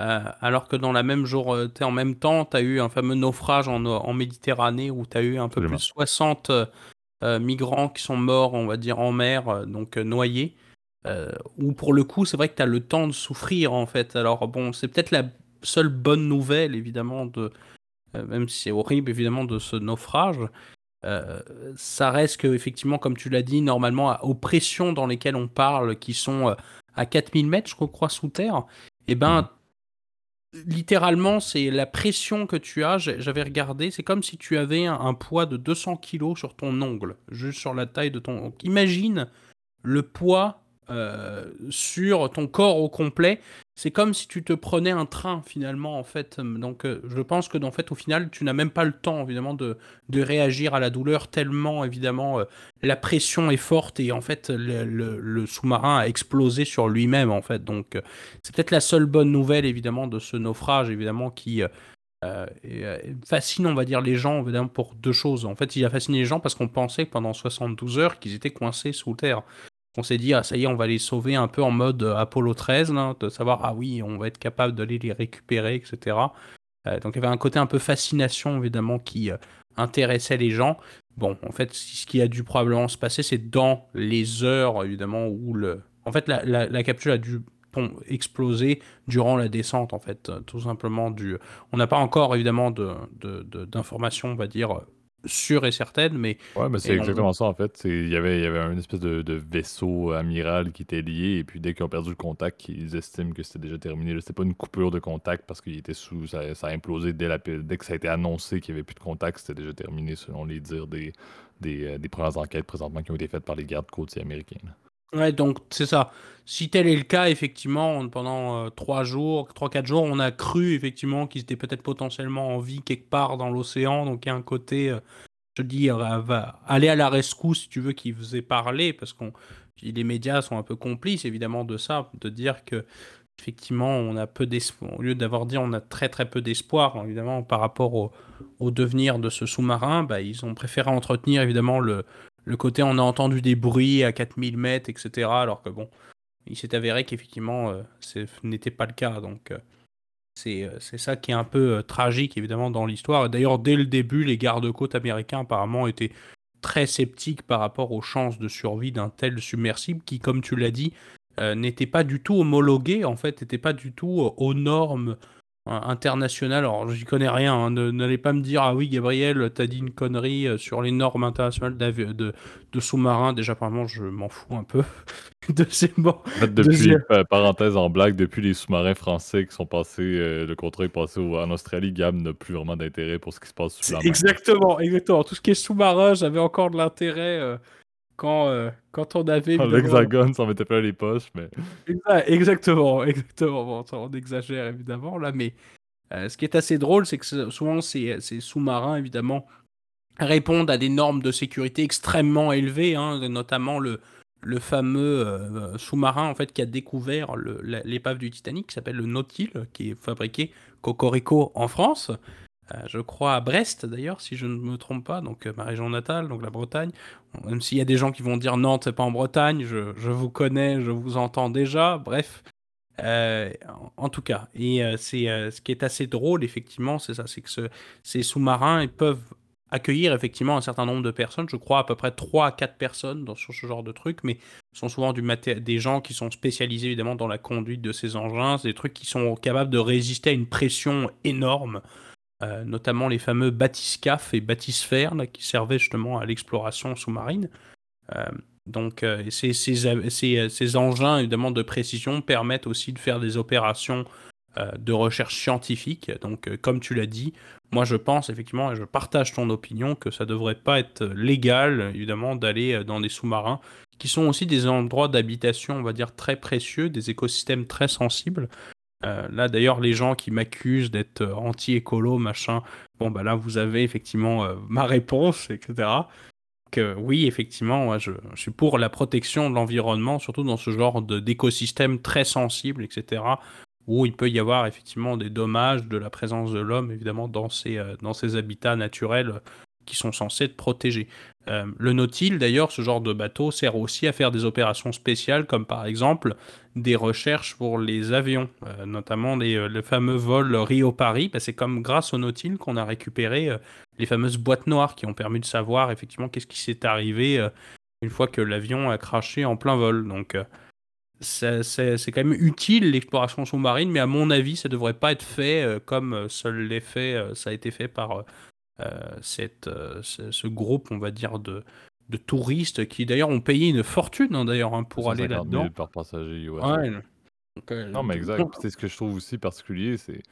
Euh, alors que dans la même jour, euh, en même temps, tu as eu un fameux naufrage en, en Méditerranée où tu as eu un peu plus de 60 migrants qui sont morts, on va dire, en mer, donc noyés. où pour le coup, c'est vrai que tu as le temps de souffrir en fait. Alors bon, c'est peut-être la seule bonne nouvelle évidemment de, euh, même si c'est horrible évidemment de ce naufrage, euh, ça reste que, effectivement, comme tu l'as dit, normalement, aux pressions dans lesquelles on parle, qui sont euh, à 4000 mètres, je crois, sous terre, et eh ben, mhm. Littéralement, c'est la pression que tu as. J'avais regardé, c'est comme si tu avais un, poids de 200 kg sur ton ongle, juste sur la taille de ton. ongle. imagine le poids sur ton corps au complet c'est comme si tu te prenais un train finalement en fait. Donc euh, je pense que en fait au final tu n'as même pas le temps évidemment de, de réagir à la douleur tellement évidemment euh, la pression est forte et en fait le, sous-marin a explosé sur lui-même en fait. Donc euh, c'est peut-être la seule bonne nouvelle évidemment de ce naufrage évidemment qui fascine on va dire les gens évidemment pour deux choses. En fait il a fasciné les gens parce qu'on pensait pendant 72 heures qu'ils étaient coincés sous terre on s'est dit, ah ça y est, on va les sauver un peu en mode euh, Apollo 13, de savoir, ah oui, on va être capable d'aller les récupérer, etc. Euh, donc il y avait un côté un peu fascination, évidemment, qui euh, intéressait les gens. Bon, en fait, ce qui a dû probablement se passer, c'est dans les heures, évidemment, où le... En fait, la, capsule a dû exploser durant la descente, en fait, tout simplement. Du... On n'a pas encore, évidemment, d'informations, de, on va dire, sûre et certaine, mais... Ouais, mais c'est exactement ça, en fait. Il y avait, y avait un espèce de, vaisseau amiral qui était lié, et puis dès qu'ils ont perdu le contact, ils estiment que c'était déjà terminé. C'était pas une coupure de contact parce qu'il était sous... Ça, a implosé dès, la, dès que ça a été annoncé qu'il n'y avait plus de contact, c'était déjà terminé, selon les dires des, des, euh, des premières enquêtes présentement qui ont été faites par les gardes côtiers américains. Ouais, donc c'est ça. Si tel est le cas, effectivement, pendant 3 euh, jours, 3-4 jours, on a cru effectivement qu'ils étaient peut-être potentiellement en vie quelque part dans l'océan. Donc il y a un côté euh, je dis, va aller à la rescousse, si tu veux, qui faisait parler, parce que les médias sont un peu complices, évidemment, de ça, de dire que effectivement, on a peu d'espoir. Au lieu d'avoir dit on a très très peu d'espoir, évidemment, par rapport au, devenir de ce sous-marin, bah, ils ont préféré entretenir évidemment le, le côté on a entendu des bruits à 4000 mètres, etc. Alors que bon, il s'est avéré qu'effectivement, euh, ce n'était pas le cas. Donc, euh, euh, c'est ça qui est un peu tragique, évidemment, dans l'histoire. D'ailleurs, dès le début, les gardes-côtes américains, apparemment, étaient très sceptiques par rapport aux chances de survie d'un tel submersible qui, comme tu l'as dit, n'était pas du tout homologué, en fait, n'était pas du tout aux normes international. Alors, j'y connais rien. Hein. N'allez pas me dire, ah oui, Gabriel, t'as dit une connerie euh, sur les normes internationales de, de sous-marins. Déjà, apparemment, je m'en fous un peu de ces mots. depuis, parenthèse en blague, depuis les sous-marins français qui sont passés, euh, le contrat est passé en Australie, Gab n'a plus vraiment d'intérêt pour ce qui se passe sous la mer. Exactement, exactement. Tout ce qui est sous-marin, j'avais encore de l'intérêt. Euh, quand, quand on avait. L'hexagone, ça mettait pas les poches, mais. Exactement, exactement. Bon, on exagère évidemment là, mais ce qui est assez drôle, c'est que souvent ces, ces sous-marins, évidemment, répondent à des normes de sécurité extrêmement élevées, hein, notamment le, le fameux sous-marin en fait qui a découvert l'épave du Titanic, qui s'appelle le Nautil, qui est fabriqué Cocorico en France. Euh, je crois à Brest d'ailleurs, si je ne me trompe pas, donc euh, ma région natale, donc la Bretagne. Même s'il y a des gens qui vont dire non, c'est pas en Bretagne, je, vous connais, je vous entends déjà, bref. Euh, en, tout cas, et c'est ce qui est assez drôle, effectivement, c'est ça, c'est que ces sous-marins ils peuvent accueillir effectivement un certain nombre de personnes, je crois à peu près 3 à 4 personnes dans, sur ce genre de trucs, mais ce sont souvent des gens qui sont spécialisés évidemment dans la conduite de ces engins, des trucs qui sont capables de résister à une pression énorme. Euh, notamment les fameux bathyscaphes et bathysphères qui servaient justement à l'exploration sous-marine. Euh, donc euh, ces, ces, engins évidemment de précision permettent aussi de faire des opérations de recherche scientifique. Donc comme tu l'as dit, moi je pense effectivement et je partage ton opinion que ça devrait pas être légal évidemment d'aller dans des sous-marins qui sont aussi des endroits d'habitation on va dire très précieux, des écosystèmes très sensibles. Euh, là, d'ailleurs, les gens qui m'accusent d'être euh, anti-écolo, machin, bon, bah là, vous avez effectivement euh, ma réponse, etc. Que oui, effectivement, je, suis pour la protection de l'environnement, surtout dans ce genre d'écosystème très sensible, etc. Où il peut y avoir effectivement des dommages de la présence de l'homme, évidemment, dans ces, dans ces habitats naturels qui sont censés être protégés. Euh, le Nautil, d'ailleurs, ce genre de bateau sert aussi à faire des opérations spéciales, comme par exemple des recherches pour les avions, euh, notamment les, euh, le fameux vol Rio-Paris. Bah, c'est comme grâce au Nautil qu'on a récupéré les fameuses boîtes noires qui ont permis de savoir effectivement qu'est-ce qui s'est arrivé une fois que l'avion a craché en plein vol. Donc c'est quand même utile l'exploration sous-marine, mais à mon avis, ça ne devrait pas être fait comme seul l'effet, ça a été fait par cette, euh, ce, groupe, on va dire, de, de touristes qui d'ailleurs ont payé une fortune hein, d'ailleurs hein, pour aller là-dedans. par passager, ouais. Euh, non, mais exact. C'est ce que je trouve aussi particulier, c'est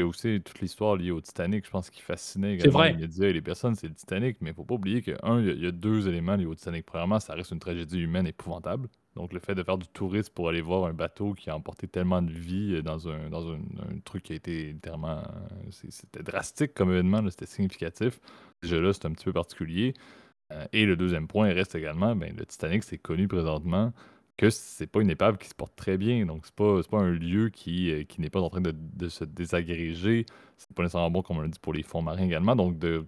a aussi toute l'histoire liée au Titanic, je pense, qui fascinait également vrai. les médias et les personnes, c'est le Titanic, mais il faut pas oublier que, un, il y, a deux éléments liés au Titanic. Premièrement, ça reste une tragédie humaine épouvantable. Donc, le fait de faire du tourisme pour aller voir un bateau qui a emporté tellement de vie dans un, dans un, truc qui a été littéralement. C'était drastique comme événement, c'était significatif. Déjà là, c'est un petit peu particulier. Euh, et le deuxième point reste également, ben, le Titanic, c'est connu présentement que c'est pas une épave qui se porte très bien. Donc, c'est pas, pas un lieu qui, euh, qui n'est pas en train de, de se désagréger. C'est pas nécessairement bon, comme on l'a dit, pour les fonds marins également. Donc, de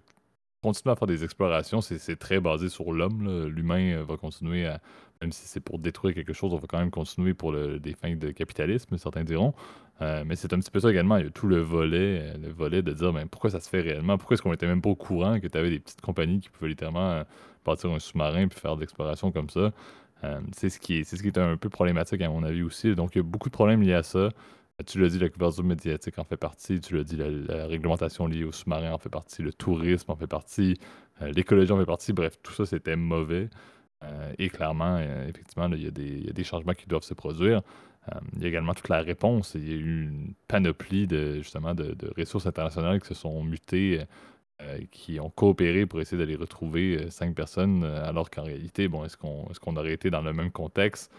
continuer à faire des explorations, c'est très basé sur l'homme. L'humain euh, va continuer à, même si c'est pour détruire quelque chose, on va quand même continuer pour le, des fins de capitalisme, certains diront. Euh, mais c'est un petit peu ça également. Il y a tout le volet, le volet de dire ben, pourquoi ça se fait réellement, pourquoi est-ce qu'on était même pas au courant que tu avais des petites compagnies qui pouvaient littéralement partir un sous-marin puis faire de l'exploration comme ça? Euh, c'est ce, qui est, ce qui est un peu problématique à mon avis aussi. Donc il y a beaucoup de problèmes liés à ça. Tu l'as dit, la couverture médiatique en fait partie. Tu l'as dit, la, réglementation liée aux sous-marins en fait partie. Le tourisme en fait partie. Euh, l'écologie en fait partie. Bref, tout ça, c'était mauvais. Euh, et clairement, effectivement, il y, a des changements qui doivent se produire. il y a également toute la réponse. Il y a eu une panoplie de, justement, de, ressources internationales qui se sont mutées qui ont coopéré pour essayer d'aller retrouver cinq personnes, alors qu'en réalité, bon, est-ce qu'on est qu'on aurait été dans le même contexte?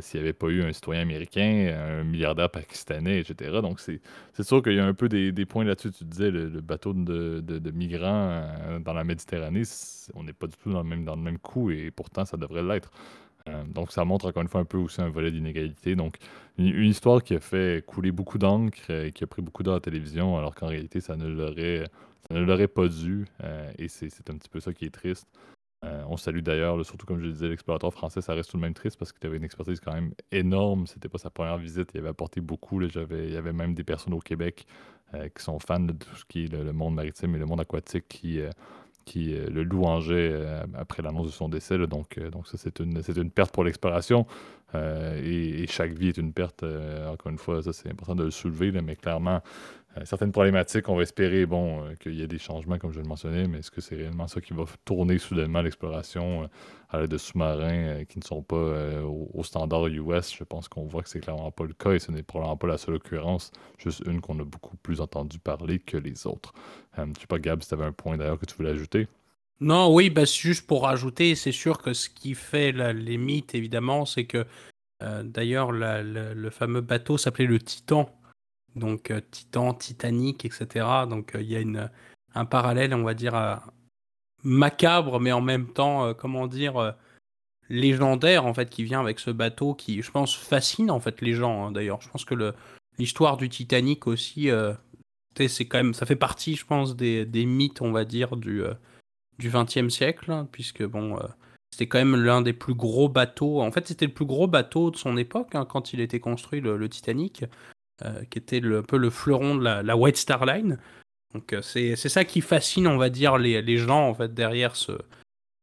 S'il n'y avait pas eu un citoyen américain, un milliardaire pakistanais, etc. Donc, c'est sûr qu'il y a un peu des, des points là-dessus. Tu disais, le, bateau de, de, migrants dans la Méditerranée, on n'est pas du tout dans le, même, dans le même coup, et pourtant, ça devrait l'être. Euh, donc, ça montre encore une fois un peu aussi un volet d'inégalité. Donc, une, histoire qui a fait couler beaucoup d'encre et euh, qui a pris beaucoup d'heures à la télévision, alors qu'en réalité, ça ne l'aurait, pas dû. Euh, et c'est, un petit peu ça qui est triste. On salue d'ailleurs, surtout comme je disais, l'explorateur français, ça reste tout de même triste parce qu'il avait une expertise quand même énorme. C'était pas sa première visite, il avait apporté beaucoup. j'avais, il y avait même des personnes au Québec qui sont fans de tout ce qui est le, monde maritime et le monde aquatique qui euh, le louangeait euh, après l'annonce de son décès. donc, euh, donc ça, c'est une, une perte pour l'exploration. Et, chaque vie est une perte. encore une fois, ça, c'est important de le soulever, mais clairement, euh, certaines problématiques, on va espérer bon, euh, qu'il y ait des changements, comme je le mentionnais, mais est-ce que c'est réellement ça qui va tourner soudainement l'exploration euh, à l'aide de sous-marins qui ne sont pas au, standard US? Je pense qu'on voit que c'est clairement pas le cas et ce n'est probablement pas la seule occurrence, juste une qu'on a beaucoup plus entendu parler que les autres. je sais pas, Gab, si tu avais un point d'ailleurs que tu voulais ajouter. Non, oui, bah, juste pour rajouter, c'est sûr que ce qui fait les mythes, évidemment, c'est que d'ailleurs, le fameux bateau s'appelait le Titan donc euh, Titan, Titanic, etc. Donc euh, il y a un parallèle, on va dire, euh, macabre, mais en même temps, comment dire, légendaire, en fait, qui vient avec ce bateau qui, je pense, fascine, en fait, les gens, hein, d'ailleurs. Je pense que l'histoire du Titanic aussi, c'est quand même, ça fait partie, je pense, des, mythes, on va dire, du, du XXe siècle, hein, puisque, bon... C'était quand même l'un des plus gros bateaux. En fait, c'était le plus gros bateau de son époque hein, quand il était construit, le Titanic. Euh, qui était un peu le fleuron de la, White Star Line. Donc euh, c'est ça qui fascine, on va dire, les, les, gens en fait derrière ce,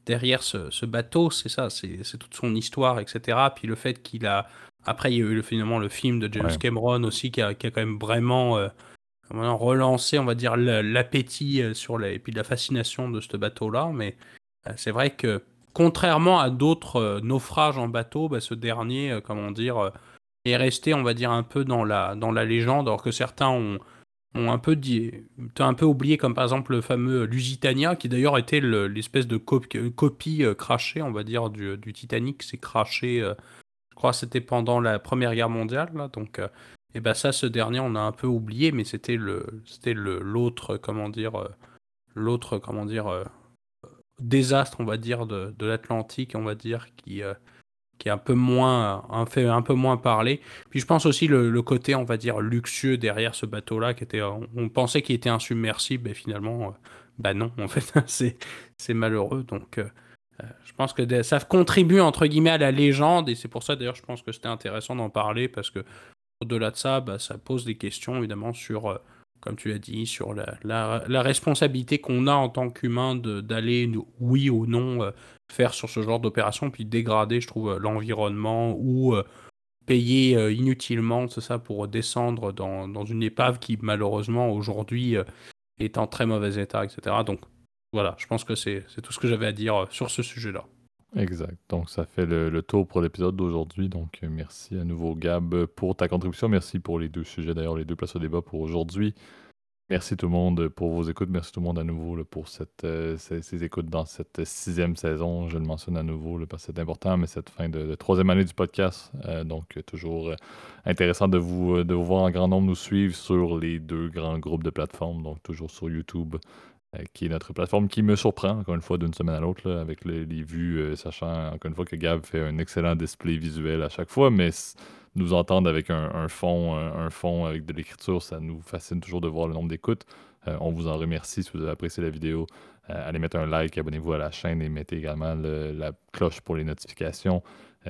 derrière ce, ce bateau, c'est ça, c'est toute son histoire, etc. Puis le fait qu'il a... Après, il y a eu finalement le film de James Cameron aussi, qui a, qui a, quand même vraiment euh, relancé, on va dire, l'appétit sur les... et puis la fascination de ce bateau-là. Mais c'est vrai que, contrairement à d'autres naufrages en bateau, bah, ce dernier, comment dire est resté, on va dire, un peu dans la, dans la légende, alors que certains ont, ont un peu dit, un peu oublié, comme par exemple le fameux Lusitania, qui d'ailleurs était l'espèce de copie euh, crachée, on va dire, du, du Titanic, c'est craché, euh, je crois c'était pendant la Première Guerre mondiale, là, donc, euh, et ben ça, ce dernier, on a un peu oublié, mais c'était le, c'était l'autre, comment dire, l'autre, comment dire, désastre, on va dire, de, de l'Atlantique, on va dire, qui qui est un peu moins un fait un peu moins parler. Puis je pense aussi le, côté on va dire luxueux derrière ce bateau là qui était on pensait qu'il était insubmersible et finalement euh, bah non en fait c'est c'est malheureux donc euh, euh, je pense que ça contribue entre guillemets à la légende et c'est pour ça d'ailleurs je pense que c'était intéressant d'en parler parce que au-delà de ça bah, ça pose des questions évidemment sur comme tu l'as dit, sur la, la, responsabilité qu'on a en tant qu'humain d'aller, oui ou non, faire sur ce genre d'opération, puis dégrader, je trouve, l'environnement ou euh, payer euh, inutilement, c'est ça, pour descendre dans, dans, une épave qui, malheureusement, aujourd'hui, est en très mauvais état, etc. Donc, voilà, je pense que c'est tout ce que j'avais à dire sur ce sujet-là. Exact. Donc, ça fait le, tour pour l'épisode d'aujourd'hui. Donc, merci à nouveau, Gab, pour ta contribution. Merci pour les deux sujets, d'ailleurs, les deux places au débat pour aujourd'hui. Merci tout le monde pour vos écoutes. Merci tout le monde à nouveau pour euh, ces, écoutes dans cette sixième saison. Je le mentionne à nouveau parce que c'est important, mais cette fin de, troisième année du podcast. Euh, donc, toujours euh, intéressant de vous, de voir en grand nombre nous suivre sur les deux grands groupes de plateformes. Donc, toujours sur YouTube, qui est notre plateforme qui me surprend, encore une fois, d'une semaine à l'autre, avec les, vues, euh, sachant, encore une fois, que Gab fait un excellent display visuel à chaque fois, mais nous entendre avec un, fond, un, fond avec de l'écriture, ça nous fascine toujours de voir le nombre d'écoutes. Euh, on vous en remercie si vous avez apprécié la vidéo. allez mettre un like, abonnez-vous à la chaîne et mettez également la cloche pour les notifications.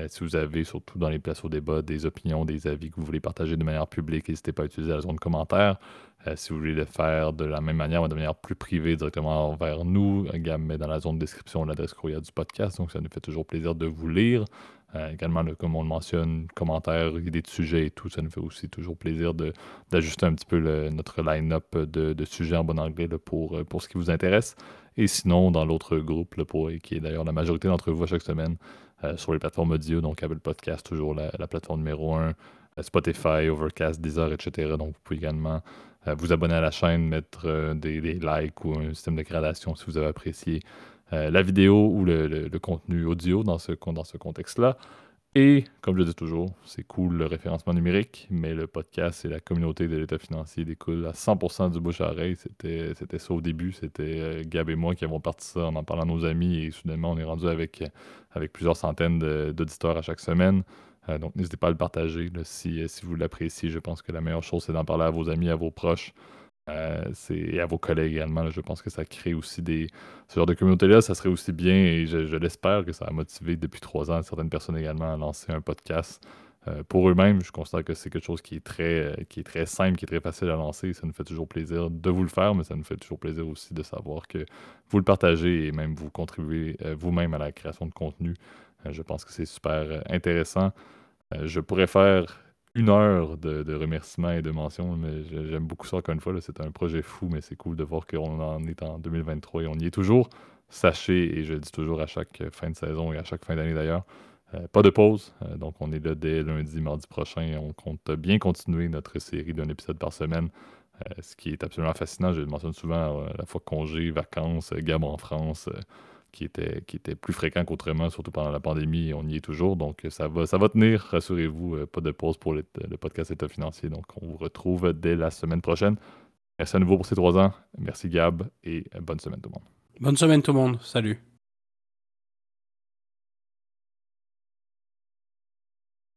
si vous avez, surtout dans les places au débat, des opinions, des avis que vous voulez partager de manière publique, n'hésitez pas à utiliser la zone de commentaires. Euh, si vous voulez le faire de la même manière ou de manière plus privée directement vers nous, Gab dans la zone de description l'adresse courriel du podcast, donc ça nous fait toujours plaisir de vous lire. Euh, également, comme on le mentionne, commentaires, idées de sujets et tout, ça nous fait aussi toujours plaisir d'ajuster un petit peu notre line-up de, sujets en bon anglais pour, euh, pour ce qui vous intéresse. Et sinon, dans l'autre groupe, qui est d'ailleurs la majorité d'entre vous chaque semaine, sur les plateformes audio, donc Apple Podcast, toujours la, la plateforme numéro 1, Spotify, Overcast, Deezer, etc. Donc, vous pouvez également vous abonner à la chaîne, mettre des, likes ou un système de gradation si vous avez apprécié la vidéo ou le, contenu audio dans ce, dans ce contexte-là. Et, comme je dis toujours, c'est cool le référencement numérique, mais le podcast et la communauté de l'État financier découlent à 100% du bouche à oreille. C'était, c'était ça au début, c'était euh, Gab et moi qui avons parti ça en en parlant à nos amis, et soudainement on est rendu avec, avec plusieurs centaines d'auditeurs à chaque semaine. Euh, donc n'hésitez pas à le partager si, si vous l'appréciez. Je pense que la meilleure chose, c'est d'en parler à vos amis, à vos proches. Euh, et à vos collègues également. je pense que ça crée aussi des. Ce genre de communauté-là, ça serait aussi bien, et je, l'espère que ça a motivé depuis trois ans certaines personnes également à lancer un podcast. Euh, pour eux-mêmes, je constate que c'est quelque chose qui est, très, euh, qui est très simple, qui est très facile à lancer. Ça nous fait toujours plaisir de vous le faire, mais ça nous fait toujours plaisir aussi de savoir que vous le partagez et même vous contribuez vous-même à la création de contenu. je pense que c'est super intéressant. Je pourrais faire une heure de, remerciements et de mentions, mais j'aime beaucoup ça encore une fois. C'est un projet fou, mais c'est cool de voir qu'on en est en 2023 et on y est toujours. Sachez, et je le dis toujours à chaque fin de saison et à chaque fin d'année d'ailleurs, euh, pas de pause. Euh, donc on est là dès lundi, mardi prochain et on compte bien continuer notre série d'un épisode par semaine. Euh, ce qui est absolument fascinant, je le mentionne souvent, à la fois congé, vacances, gamme en France qui était, plus fréquent qu'autrement, surtout pendant la pandémie, on y est toujours. Donc, ça va, ça va tenir, rassurez-vous. Euh, pas de pause pour le, podcast État financier. Donc, on vous retrouve dès la semaine prochaine. Merci à nouveau pour ces trois ans. Merci Gab et bonne semaine tout le monde. Bonne semaine tout le monde. Salut.